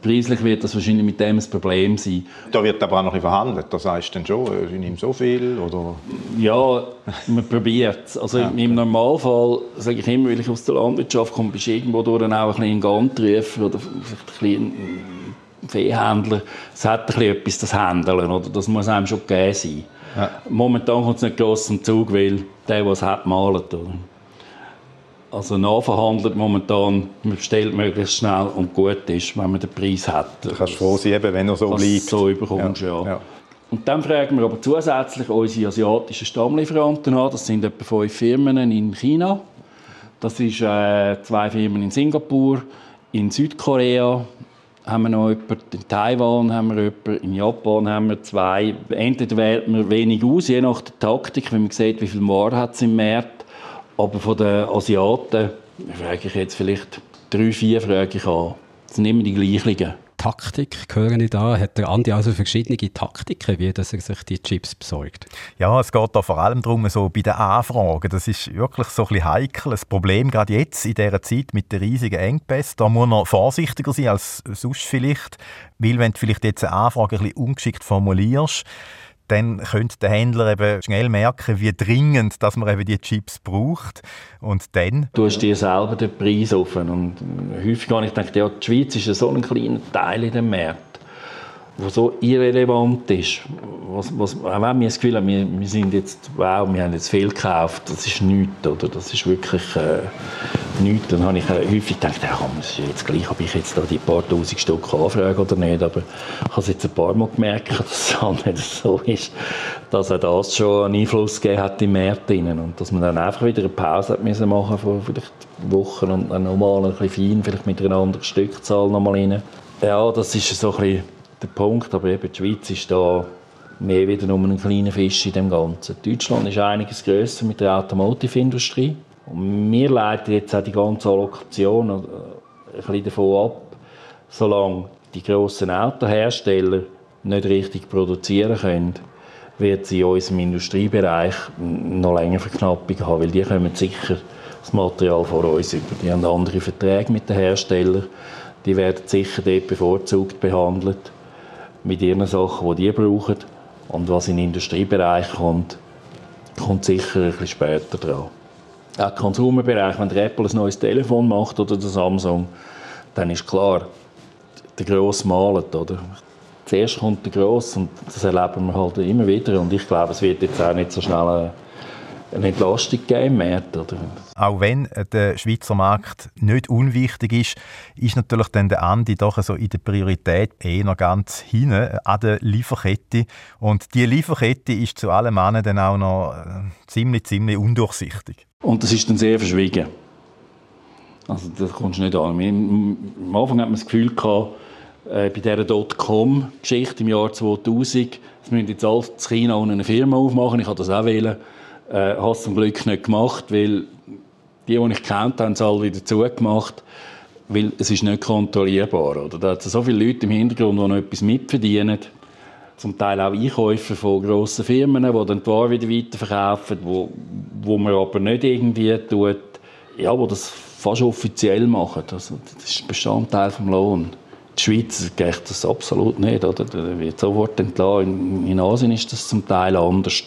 Preislich wird das wahrscheinlich mit dem ein Problem sein. Da wird aber auch noch verhandelt. Das heißt dann schon, ich nehme so viel oder? Ja, man probiert es. Also ja. im Normalfall sage ich immer, weil ich aus der Landwirtschaft komme, bist du irgendwo durch auch ein bisschen in Gantrufer oder vielleicht ein Viehhändler. Es hat ein bisschen etwas, das Händeln, oder? Das muss einem schon gegeben sein. Ja. Momentan kommt es nicht gross zum Zug, weil der, der es hat, malt. Oder? Also nachverhandelt momentan, man bestellt möglichst schnell und gut ist, wenn man den Preis hat. Du kannst froh sein, wenn er so bleibt. so überkommst, ja. ja. Und dann fragen wir aber zusätzlich unsere asiatischen Stammlieferanten an. Das sind etwa fünf Firmen in China. Das sind äh, zwei Firmen in Singapur, in Südkorea haben wir noch jemanden, in Taiwan haben wir jemanden, in Japan haben wir zwei. Entweder wählt man wenig aus, je nach der Taktik, wenn man sieht, wie viel Ware hat es im Markt aber von den Asiaten frage ich jetzt vielleicht drei, vier Frage ich an. Das sind immer die gleichen. Taktik höre ich da. Hat der Andi also verschiedene Taktiken, wie dass er sich die Chips besorgt? Ja, es geht da vor allem darum, so bei den Anfragen. Das ist wirklich so ein bisschen heikel. Das Problem gerade jetzt in dieser Zeit mit den riesigen Engpässen, da muss man vorsichtiger sein als sonst vielleicht. Weil wenn du vielleicht jetzt eine Anfrage ein bisschen ungeschickt formulierst, dann könnte der Händler eben schnell merken, wie dringend dass man eben die Chips braucht. Und dann... Du hast dir selber den Preis offen. Und häufig habe ich gedacht, ja, die Schweiz ist so ein kleiner Teil in dem Markt wo so irrelevant ist. Was, was, auch wenn wir das Gefühl haben, wir, wir, sind jetzt, wow, wir haben jetzt viel gekauft, das ist nichts, oder? Das ist wirklich äh, nichts. Dann habe ich häufig gedacht, ja, es ist jetzt gleich, ob ich jetzt da die paar tausend Stück anfrage oder nicht, aber ich habe es jetzt ein paar Mal gemerkt, *laughs* dass es nicht so ist, dass er das schon einen Einfluss gegeben hat im März und dass man dann einfach wieder eine Pause hat müssen machen von vielleicht Wochen und dann nochmal ein bisschen fein, vielleicht mit einer anderen Stückzahl nochmal rein. Ja, das ist so ein bisschen der Punkt. Aber eben die Schweiz ist da mehr wieder nur ein kleiner Fisch in dem Ganzen. Deutschland ist einiges grösser mit der Automotive-Industrie. Und wir leiten jetzt auch die ganze Allokation ein bisschen davon ab, solange die grossen Autohersteller nicht richtig produzieren können, wird sie in unserem Industriebereich noch länger Verknappungen haben, weil die kommen sicher das Material vor uns über. Die haben andere Verträge mit den Herstellern, die werden sicher dort bevorzugt behandelt mit ihren Sachen, die die brauchen. Und was in den Industriebereich kommt, kommt sicher ein bisschen später dran. Auch im Konsumerbereich, wenn der Apple ein neues Telefon macht oder der Samsung, dann ist klar, der Grosse malt, oder? Zuerst kommt der Grosse und das erleben wir halt immer wieder und ich glaube, es wird jetzt auch nicht so schnell eine Entlastung geben mehr. Oder? Auch wenn der Schweizer Markt nicht unwichtig ist, ist natürlich dann der Andi doch so in der Priorität eh noch ganz hinten an der Lieferkette. Und die Lieferkette ist zu allen Männern dann auch noch äh, ziemlich, ziemlich undurchsichtig. Und das ist dann sehr verschwiegen. Also das kommst du nicht an. Am Anfang hat man das Gefühl gehabt, äh, bei dieser Dotcom-Geschichte im Jahr 2000, es müssen jetzt alle in China eine Firma aufmachen, ich habe das auch wählen äh, habe es zum Glück nicht gemacht, weil die, die ich kennt, haben es alle wieder zugemacht, weil es ist nicht kontrollierbar. Oder? Da hat so viele Leute im Hintergrund, die noch etwas mitverdienen. Zum Teil auch Einkäufer von grossen Firmen, die dann die Ware wieder weiterverkaufen, wo, wo man aber nicht irgendwie tut, ja, wo das fast offiziell machen. Also, das ist Bestandteil des Lohn. Die Schweiz geht das absolut nicht. Oder? Da wird sofort entlassen. In, in Asien ist das zum Teil anders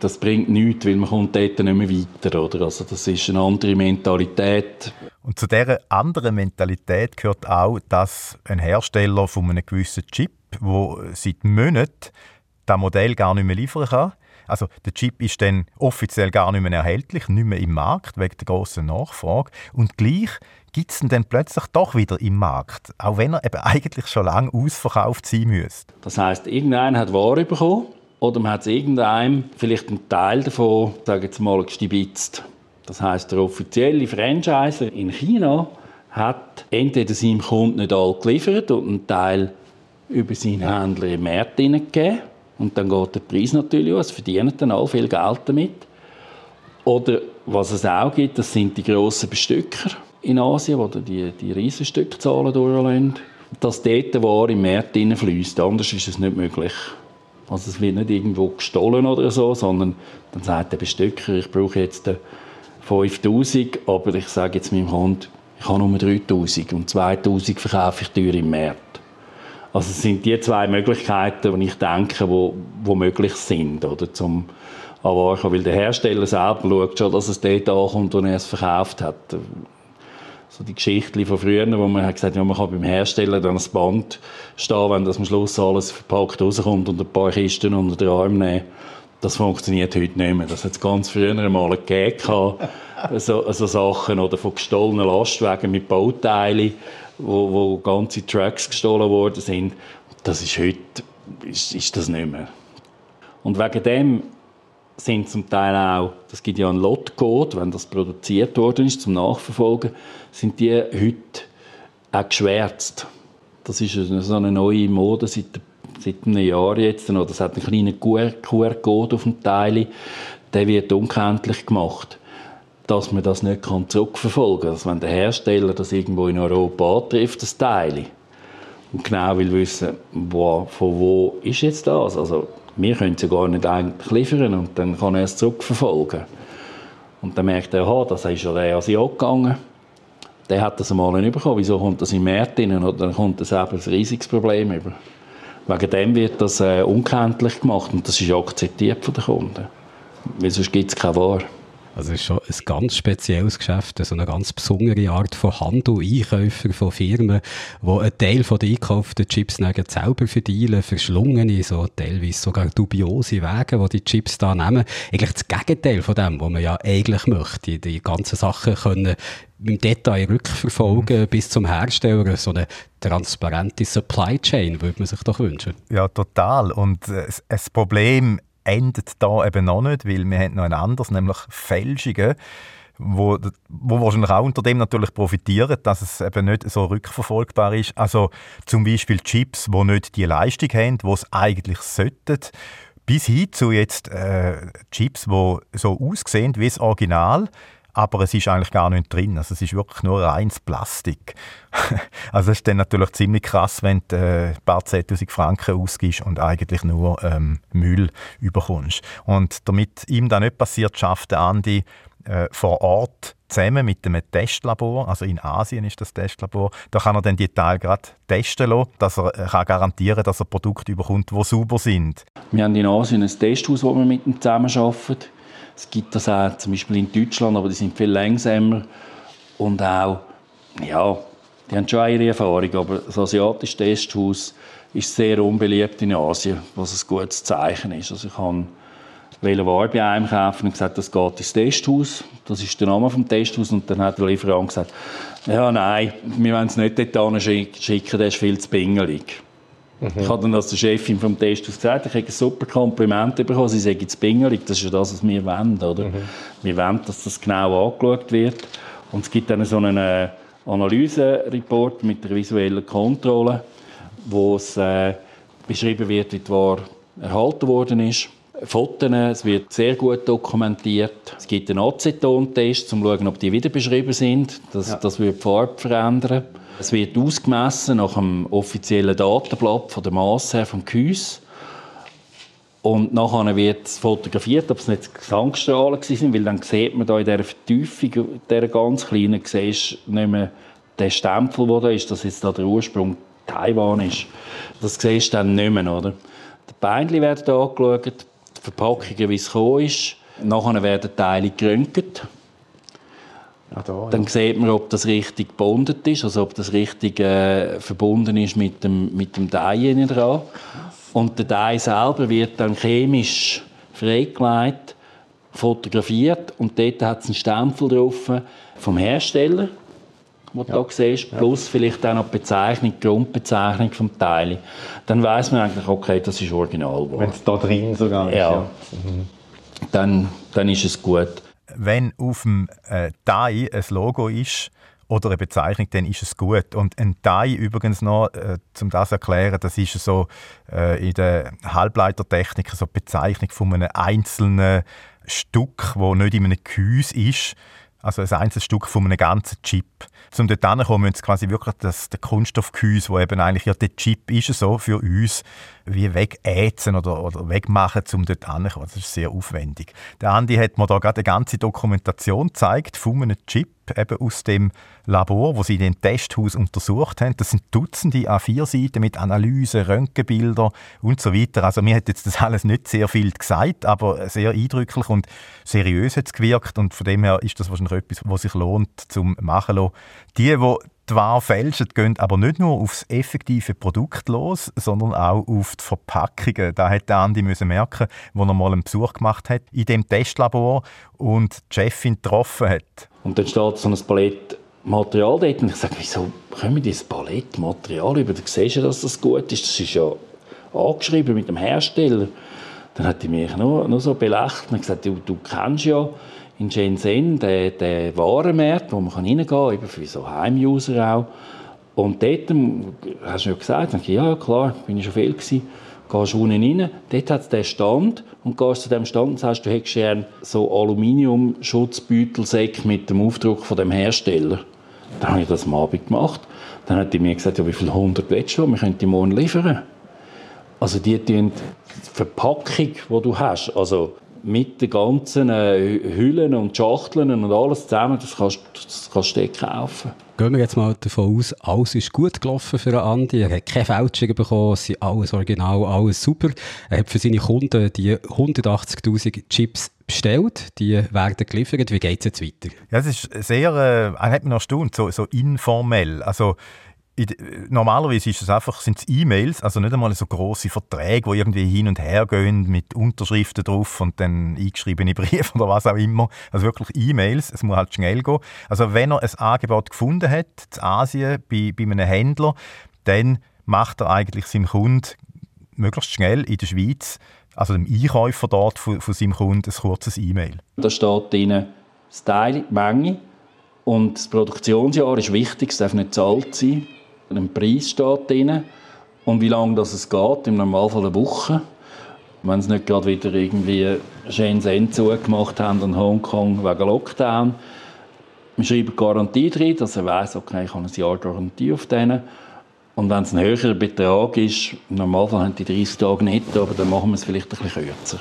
das bringt nichts, weil man kommt dort nicht mehr weiter. Oder? Also das ist eine andere Mentalität. Und zu dieser anderen Mentalität gehört auch, dass ein Hersteller von einem gewissen Chip, wo seit Monaten das Modell gar nicht mehr liefern kann, Also der Chip ist dann offiziell gar nicht mehr erhältlich, nicht mehr im Markt wegen der grossen Nachfrage und gleich gibt es ihn dann plötzlich doch wieder im Markt, auch wenn er eben eigentlich schon lange ausverkauft sein müsste. Das heißt, irgendeiner hat Ware bekommen oder man hat es irgendeinem vielleicht einen Teil davon, sagen jetzt mal, gestibitzt. Das heißt, der offizielle Franchiser in China hat entweder seinem Kunden nicht all geliefert und einen Teil über seinen Händler im Markt hineingegeben. Und dann geht der Preis natürlich aus, verdienen dann all viel Geld damit. Oder was es auch gibt, das sind die grossen Bestücker in Asien, die die, die riesen durchlassen. Dass dort der Ware im Markt hineinfließt. Anders ist es nicht möglich. Also es wird nicht irgendwo gestohlen oder so, sondern dann sagt der Bestücker, ich brauche jetzt 5000, aber ich sage jetzt meinem Kunden, ich habe nur 3000 und 2000 verkaufe ich teuer im Markt. Also es sind die zwei Möglichkeiten, die ich denke, wo, wo möglich sind, oder, zum Anwachen, weil der Hersteller selber schaut schon, dass es dort ankommt, wo er es verkauft hat. So die Geschichte von früher, wo man hat gesagt ja, man kann beim Hersteller dann das Band stehen, wenn das am Schluss alles verpackt rauskommt und ein paar Kisten unter den Arm nehmen. Das funktioniert heute nicht mehr. Das hat es ganz früher einmal gegeben, *laughs* so, so Sachen oder von gestohlenen Lastwagen mit Bauteilen wo, wo ganze Tracks gestohlen worden sind. Das ist heute ist, ist das nicht mehr. Und wegen dem sind zum Teil auch, das gibt ja einen Lotcode, wenn das produziert worden ist, zum Nachverfolgen, sind die heute auch geschwärzt. Das ist so eine neue Mode seit, seit einem Jahr jetzt. Oder es hat einen kleinen QR-Code auf dem Teil, der wird unkenntlich gemacht dass man das nicht zurückverfolgen kann. Wenn der Hersteller das irgendwo in Europa antrifft, das Teil, und genau will wissen, wo, von wo ist jetzt das? Also wir können ja gar nicht eigentlich liefern und dann kann er es zurückverfolgen. Und dann merkt er, aha, das ist ja der Asiat gegangen. Der hat das einmal nicht bekommen. Wieso kommt das in rein? Oder dann kommt das eben ein riesiges Problem über. Wegen dem wird das äh, unkenntlich gemacht und das ist akzeptiert von den Kunden. Weil sonst gibt es keine Ware. Also es ist schon ein ganz spezielles Geschäft, so eine ganz besondere Art von Handel, Einkäufer von Firmen, wo ein Teil von den eingekauften Chips selber verdienen, verschlungene, so teilweise sogar dubiose Wege, die die Chips da nehmen. Eigentlich das Gegenteil von dem, was man ja eigentlich möchte. Die ganzen Sachen können im Detail rückverfolgen mhm. bis zum Hersteller. So eine transparente Supply Chain würde man sich doch wünschen. Ja, total. Und äh, das Problem endet da eben noch nicht, weil wir haben noch ein anderes, nämlich Fälschungen, wo, wo wahrscheinlich auch unter dem natürlich profitieren, dass es eben nicht so rückverfolgbar ist. Also zum Beispiel Chips, die nicht die Leistung haben, die es eigentlich sollten, bis hin zu jetzt äh, Chips, die so aussehen wie das Original, aber es ist eigentlich gar nicht drin. Also es ist wirklich nur reines Plastik. *laughs* also es ist dann natürlich ziemlich krass, wenn du äh, ein paar zehntausend Franken ausgibst und eigentlich nur ähm, Müll überkommst. Und damit ihm das nicht passiert, schafft Andi äh, vor Ort zusammen mit einem Testlabor, also in Asien ist das Testlabor, da kann er dann die Teile gerade testen lassen, dass er äh, kann garantieren dass er Produkte überkommt, die sauber sind. Wir haben in Asien ein Testhaus, wo wir mit ihm zusammenarbeiten. Es gibt das auch zum Beispiel in Deutschland, aber die sind viel langsamer und auch, ja, die haben schon ihre Erfahrung, aber das asiatische Testhaus ist sehr unbeliebt in Asien, was ein gutes Zeichen ist. Also ich habe Ware bei einem kaufen und gesagt, das geht ins Testhaus. Das ist der Name vom Testhaus. Und dann hat der Lieferant gesagt, ja, nein, wir wollen es nicht dort schicken, der ist viel zu pingelig. Mhm. Ich habe dann als der Chefin vom Test gesagt, ich habe ein super Kompliment bekommen, sie sagen jetzt Bingelig, das ist ja das, was wir wollen, oder? Mhm. Wir wollen, dass das genau angeschaut wird. Und es gibt dann so einen äh, Analysereport mit der visuellen Kontrolle, wo es äh, beschrieben wird, wie die Ware erhalten worden ist. Fotos, es wird sehr gut dokumentiert. Es gibt einen Aceton-Test, um zu schauen, ob die wieder beschrieben sind. Das, ja. das wird die Farbe verändern. Es wird ausgemessen nach dem offiziellen Datenblatt von der Masse her vom Gehäuse. Und nachher wird es fotografiert, ob es nicht Gesangsstrahlen sind, weil dann sieht man da in dieser Vertiefung, dieser ganz kleinen, nicht mehr den Stempel, der da ist, dass jetzt da der Ursprung Taiwan ist. Das siehst du dann nicht mehr, oder? Die Beine werden angeschaut, die Verpackungen, wie es gekommen ist. Nachher werden Teile geröntgt Ah, da, dann ja. sieht man, ob das richtig gebondet ist, also ob das richtig äh, verbunden ist mit dem, mit dem Dye dran. Und der Dye selber wird dann chemisch freigelegt, fotografiert und dort hat es einen Stempel drauf vom Hersteller, den du ja. hier siehst, plus vielleicht auch noch die Bezeichnung, die Grundbezeichnung vom Teil. Dann weiß man eigentlich, okay, das ist original. Wenn es da drin sogar ist. Ja. ja. Mhm. Dann, dann ist es gut. Wenn auf dem äh, Teil ein Logo ist, oder eine Bezeichnung, dann ist es gut. Und ein Teil übrigens noch, äh, um das zu erklären, das ist so äh, in der Halbleitertechnik so eine Bezeichnung von einem einzelnen Stück, wo nicht in einem Gehäuse ist, also ein einzelnes Stück von einem ganzen Chip. Um dort hinzukommen, müssen quasi wirklich das, der Kunststoffgehäuse, wo eben eigentlich ja der Chip ist, so für uns, wie wegätzen oder, oder wegmachen, um dort hinzukommen. Das ist sehr aufwendig. Der Andi hat mir da gerade eine ganze Dokumentation gezeigt von einem Chip, eben aus dem Labor, wo sie dem Testhaus untersucht haben. Das sind Dutzende A4-Seiten mit Analysen, Röntgenbildern und so weiter. Also mir hat jetzt das alles nicht sehr viel gesagt, aber sehr eindrücklich und seriös hat es gewirkt und von dem her ist das wahrscheinlich etwas, was sich lohnt zum machen lassen. Die, die die Ware fälschen, gehen aber nicht nur aufs effektive Produkt los, sondern auch auf die Verpackungen. Da hat Andi müssen merken, wo er mal einen Besuch gemacht hat in dem Testlabor und die Chefin getroffen hat. Und dann steht so ein Palett Material dort und ich sage, wieso wir dieses Palettmaterial über? Da siehst du, dass das gut ist. Das ist ja angeschrieben mit dem Hersteller. Dann hat er mich nur, nur so belächelt und gesagt, du, du kennst ja in Shenzhen den, den Warenmarkt, wo man reingehen kann, eben für so Heimuser auch. Und dort, ähm, hast du ja gesagt, dann, ja klar, bin ich schon viel gewesen, gehst unten rein, dort hat es den Stand und gehst zu dem Stand und sagst, du hättest gerne so Aluminium-Schutzbeutelsäcke mit dem Aufdruck von dem Hersteller. Dann habe ich das am Abend gemacht. Dann hat er mir gesagt, ja, wie viele hundert willst du, wir können die morgen liefern. Also die, die Verpackung, die du hast, also mit den ganzen äh, Hüllen und Schachteln und alles zusammen, das kannst, das kannst du kaufen. Gehen wir jetzt mal davon aus, alles ist gut gelaufen für Andi. Er hat keine Fälschungen bekommen, es sind alles original, alles super. Er hat für seine Kunden die 180.000 Chips bestellt, die werden geliefert. Wie geht es jetzt weiter? Ja, es ist sehr, äh, er hat mich noch erstaunt, so, so informell. Also, normalerweise ist es einfach, sind es E-Mails, also nicht einmal so große Verträge, die irgendwie hin und her gehen mit Unterschriften drauf und dann eingeschriebene *laughs* Briefe oder was auch immer. Also wirklich E-Mails, es muss halt schnell gehen. Also wenn er ein Angebot gefunden hat, in Asien, bei, bei einem Händler, dann macht er eigentlich seinem Kunden möglichst schnell in der Schweiz, also dem Einkäufer dort von, von seinem Kunden, ein kurzes E-Mail. Da steht drin das Teil, die Menge und das Produktionsjahr ist wichtig, es darf nicht zahlt sein. Ein Preis steht drin und wie lange das es geht, im Normalfall eine Woche. Wenn sie nicht gerade wieder irgendwie Shenzhen zugemacht haben und Hongkong wegen Lockdown. Wir schreiben Garantie drin, dass er weiß, okay, ich habe ein Jahr Garantie auf denen. Und wenn es ein höherer Betrag ist, im Normalfall haben die 30 Tage nicht, aber dann machen wir es vielleicht ein bisschen kürzer.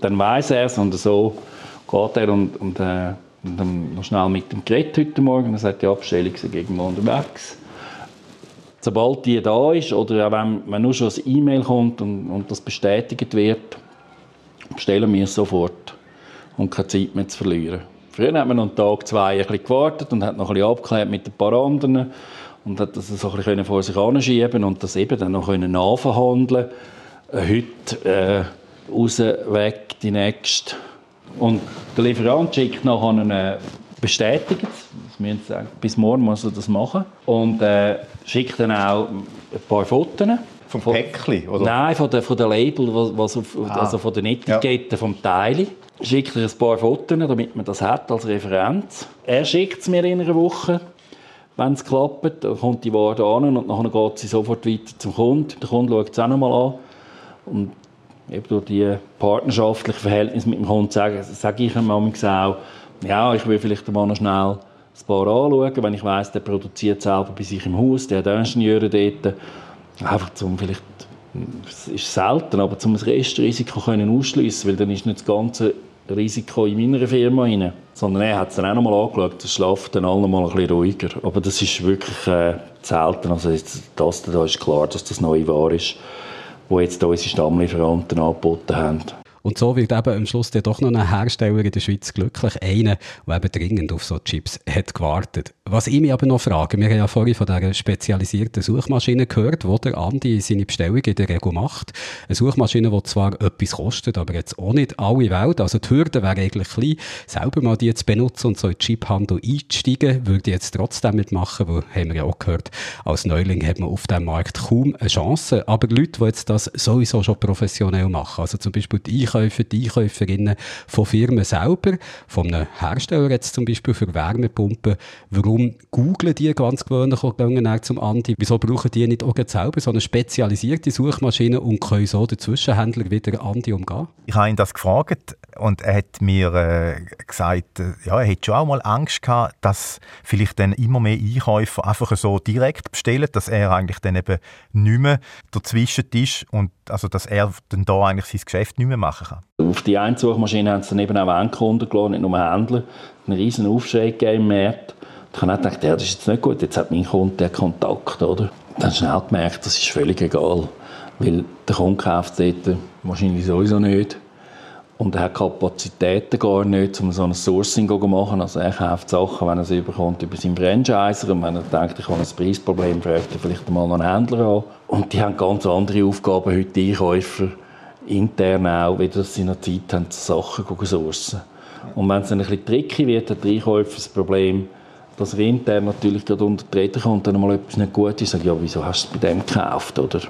Dann weiß er es und so geht er und, und, äh, und dann noch schnell mit dem Gerät heute Morgen. Er sagt, die Abstellung ist gegen unterwegs sobald die da ist oder auch wenn, wenn nur schon ein E-Mail kommt und, und das bestätigt wird, bestellen wir es sofort und keine Zeit mehr zu verlieren. Früher hat man noch einen Tag, zwei ein bisschen gewartet und hat noch ein bisschen abgeklärt mit ein paar anderen und hat das so ein bisschen vor sich anschieben und das eben dann noch nachverhandeln Heute äh, raus, weg, die nächste. Und der Lieferant schickt nachher eine Bestätigung wir sagen, bis morgen muss er das machen. Und äh, schickt dann auch ein paar Fotos. Vom Päckchen, oder? Nein, von den, von den Label, was auf, ah. also von den Etiketten ja. vom Teil. Schickt er ein paar Fotos, damit man das hat als Referenz. Er schickt es mir in einer Woche. Wenn es klappt, dann kommt die Ware an und dann geht sie sofort weiter zum Kunden. Der Kunde schaut es auch nochmal an. Und eben durch die partnerschaftlichen Verhältnisse mit dem Kunden sage, sage ich ihm auch, ja, ich will vielleicht mal noch schnell ein paar anschauen, wenn ich weiss, der produziert selber bei sich im Haus, der hat Ingenieure dort. Einfach zum vielleicht, es ist selten, aber zum das Restrisiko können ausschliessen, weil dann ist nicht das ganze Risiko in meiner Firma rein. Sondern er hat es dann auch noch mal angeschaut, das schlaft dann alle mal ein bisschen ruhiger. Aber das ist wirklich äh, selten. Also das, da ist klar, dass das neue Ware ist, wo jetzt unsere Stammlieferanten angeboten haben. Und so wird eben am Schluss dann doch noch ein Hersteller in der Schweiz glücklich, einer, der eben dringend auf so Chips hat gewartet. Was ich mich aber noch frage, wir haben ja vorhin von dieser spezialisierten Suchmaschine gehört, die der Andi seine Bestellung in der Regel macht. Eine Suchmaschine, die zwar etwas kostet, aber jetzt auch nicht alle Welt. Also die Hürde wäre eigentlich klein, selber mal die zu benutzen und so in den Chiphandel einzusteigen, würde ich jetzt trotzdem mitmachen, weil, haben wir ja auch gehört, als Neuling hat man auf diesem Markt kaum eine Chance. Aber Leute, die jetzt das sowieso schon professionell machen, also zum Beispiel die Einkäufer, die Einkäuferinnen von Firmen selber, von einem Hersteller jetzt zum Beispiel für Wärmepumpen, warum Warum googlen die ganz gewöhnlich auch gegangen zum Andi? Wieso brauchen die nicht auch selber so eine spezialisierte Suchmaschine und können so den Zwischenhändler wieder Andi umgehen? Ich habe ihn das gefragt und er hat mir äh, gesagt, äh, ja, er hätte schon auch mal Angst gehabt, dass vielleicht dann immer mehr Einkäufer einfach so direkt bestellen, dass er eigentlich dann eben nicht mehr dazwischen ist und also, dass er dann da eigentlich sein Geschäft nicht mehr machen kann. Auf die eine Suchmaschine haben sie dann eben auch Endkunden gelassen, nicht nur Händler. Einen riesen Aufschrei gegeben im Markt. Ich habe auch gedacht, ja, das ist jetzt nicht gut, jetzt hat mein Kunde den Kontakt, oder? Dann schnell gemerkt, das ist völlig egal, weil der Kunde kauft dort wahrscheinlich sowieso nicht. Und er hat Kapazitäten gar nicht, um so ein Sourcing zu machen. Also er kauft Sachen, wenn er sie bekommt, über seinen Franchiser. Und wenn er denkt, ich habe ein Preisproblem, fragt er vielleicht mal einen Händler an. Und die haben ganz andere Aufgaben heute, die Einkäufer, intern auch, wie dass sie noch Zeit haben, Sachen zu sourcen. Und wenn es dann ein bisschen tricky wird, hat der Einkäufer das Problem, dass er intern natürlich gerade untertreten kann und dann mal etwas nicht gut ist, sagt, ja, wieso hast du es bei dem gekauft, oder?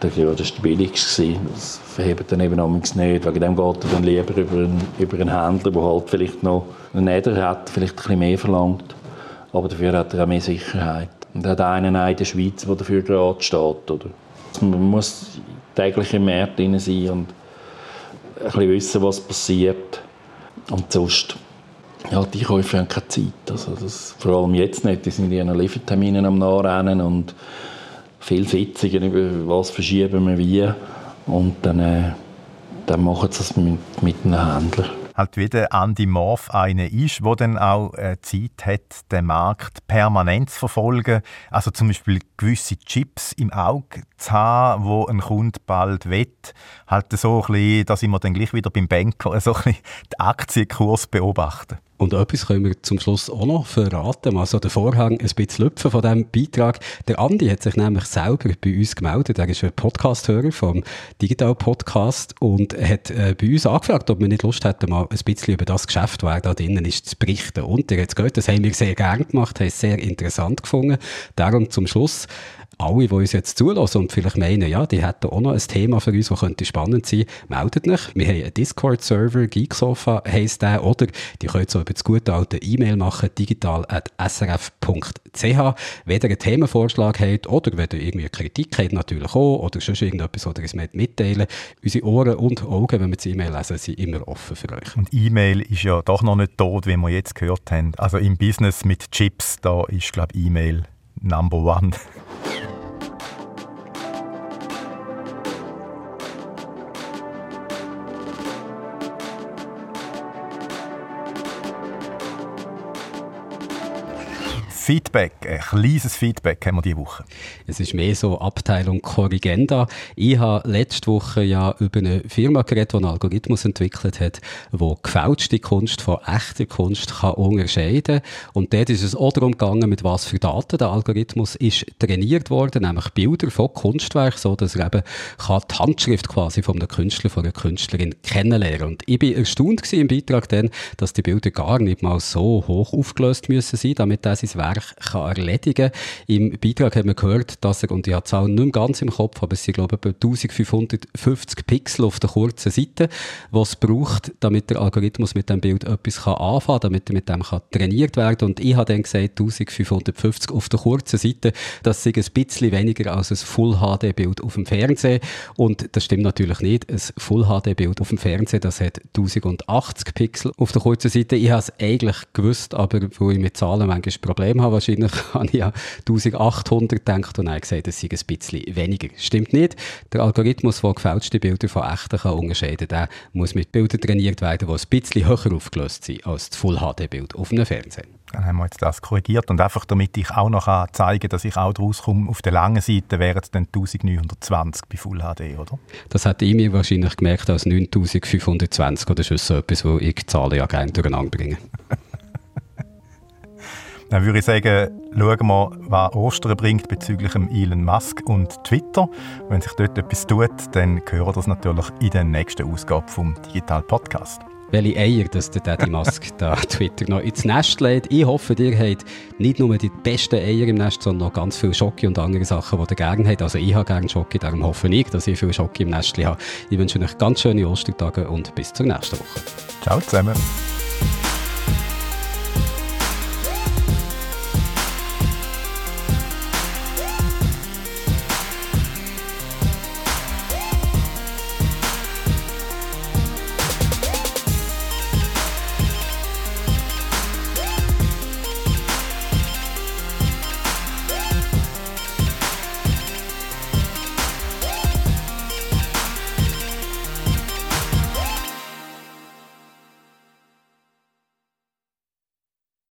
Dann ja, das war der billigste. Das verhebt dann eben nicht. Wegen dem geht er dann lieber über einen, über einen Händler, der halt vielleicht noch einen Neder hat, vielleicht ein bisschen mehr verlangt. Aber dafür hat er auch mehr Sicherheit. Und er hat einen in der Schweiz, der dafür gerade steht. Oder? Man muss täglich im Markt sein und ein bisschen wissen, was passiert. Und sonst ja, die Käufer haben keine Zeit. Also das, vor allem jetzt nicht. Die sind in ihren Lieferterminen am Nachrennen und viele Sitzungen über was verschieben wir wie. Und dann, äh, dann machen sie das mit, mit einem Händler. Halt wie der Andy Morph einer ist, der dann auch äh, Zeit hat, den Markt permanent zu verfolgen. Also zum Beispiel gewisse Chips im Auge zu haben, wo ein Kunde bald wett. Halt so ein bisschen, dass ich dann gleich wieder beim Banker *laughs* so ein bisschen den Aktienkurs beobachten. Und etwas können wir zum Schluss auch noch verraten. Also der Vorhang ein bisschen lüpfen von diesem Beitrag. Der Andi hat sich nämlich selber bei uns gemeldet. Er ist ein Podcast-Hörer vom Digital Podcast und hat äh, bei uns angefragt, ob wir nicht Lust hätten, mal ein bisschen über das Geschäft, was da drinnen ist, zu berichten. Und er hat gehört, das haben wir sehr gern gemacht, haben es sehr interessant gefunden. Darum zum Schluss alle, die uns jetzt zulassen und vielleicht meinen, ja, die hätten auch noch ein Thema für uns, das könnte spannend sein, meldet euch. Wir haben einen Discord-Server, Geeksofa heisst der, oder die könnt so über das gute alte E-Mail machen, digital.srf.ch. Wenn ihr einen Themenvorschlag habt oder wenn ihr irgendwie Kritik habt, natürlich auch, oder sonst irgendetwas, oder es mitteilen Unsere Ohren und Augen, wenn wir die E-Mail lesen, sind immer offen für euch. Und E-Mail ist ja doch noch nicht tot, wie wir jetzt gehört haben. Also im Business mit Chips, da ist, glaube ich, E-Mail Number One. Feedback, ein kleines Feedback haben wir diese Woche. Es ist mehr so Abteilung Corrigenda. Ich habe letzte Woche ja über eine Firma geredet, die einen Algorithmus entwickelt hat, der gefälschte Kunst von echter Kunst kann unterscheiden kann. Und dort ist es auch darum gegangen, mit was für Daten der Algorithmus ist trainiert worden, nämlich Bilder von Kunstwerken, so dass er eben kann die Handschrift quasi von einem Künstler, von einer Künstlerin kennenlernen. Und ich bin erstaunt im Beitrag dann, dass die Bilder gar nicht mal so hoch aufgelöst müssen sein, damit er sein Werk kann erledigen kann. Im Beitrag haben wir gehört, dass er, und ich habe die Zahl nicht mehr ganz im Kopf, aber es sind, glaube ich, etwa 1550 Pixel auf der kurzen Seite, was es braucht, damit der Algorithmus mit dem Bild etwas kann anfangen kann, damit er mit dem kann trainiert werden Und ich habe dann gesagt, 1550 auf der kurzen Seite, das ist ein bisschen weniger als ein Full-HD-Bild auf dem Fernsehen. Und das stimmt natürlich nicht. Ein Full-HD-Bild auf dem Fernsehen, das hat 1080 Pixel auf der kurzen Seite. Ich habe es eigentlich gewusst, aber wo ich mit Zahlen manchmal Probleme habe, habe. Wahrscheinlich *laughs* habe ich ja 1800 gedacht und habe gesagt, es sei ein bisschen weniger. Stimmt nicht. Der Algorithmus, der gefälschte Bilder von echten kann unterscheiden kann, muss mit Bildern trainiert werden, die ein bisschen höher aufgelöst sind als das Full-HD-Bild auf einem Fernsehen. Dann haben wir jetzt das korrigiert und einfach damit ich auch noch zeigen kann, dass ich auch draus komme, auf der langen Seite wären es dann 1920 bei Full HD, oder? Das hat ich mir wahrscheinlich gemerkt als 9520 oder ist so etwas, wo ich Zahlen ja gerne durcheinander bringe. *laughs* Dann würde ich sagen, schauen wir, was Ostern bringt bezüglich Elon Musk und Twitter. Wenn sich dort etwas tut, dann hören wir das natürlich in der nächsten Ausgabe vom Digital Podcast welche Eier dass der Daddy Musk *laughs* da Twitter noch ins Nest legt. Ich hoffe, ihr habt nicht nur die besten Eier im Nest, sondern noch ganz viel Schocke und andere Sachen, die ihr gerne habt. Also ich habe gerne Schocke, darum hoffe ich, dass ich viel Schocke im Nest habe. Ich wünsche euch ganz schöne Ostertage und bis zur nächsten Woche. Ciao zusammen.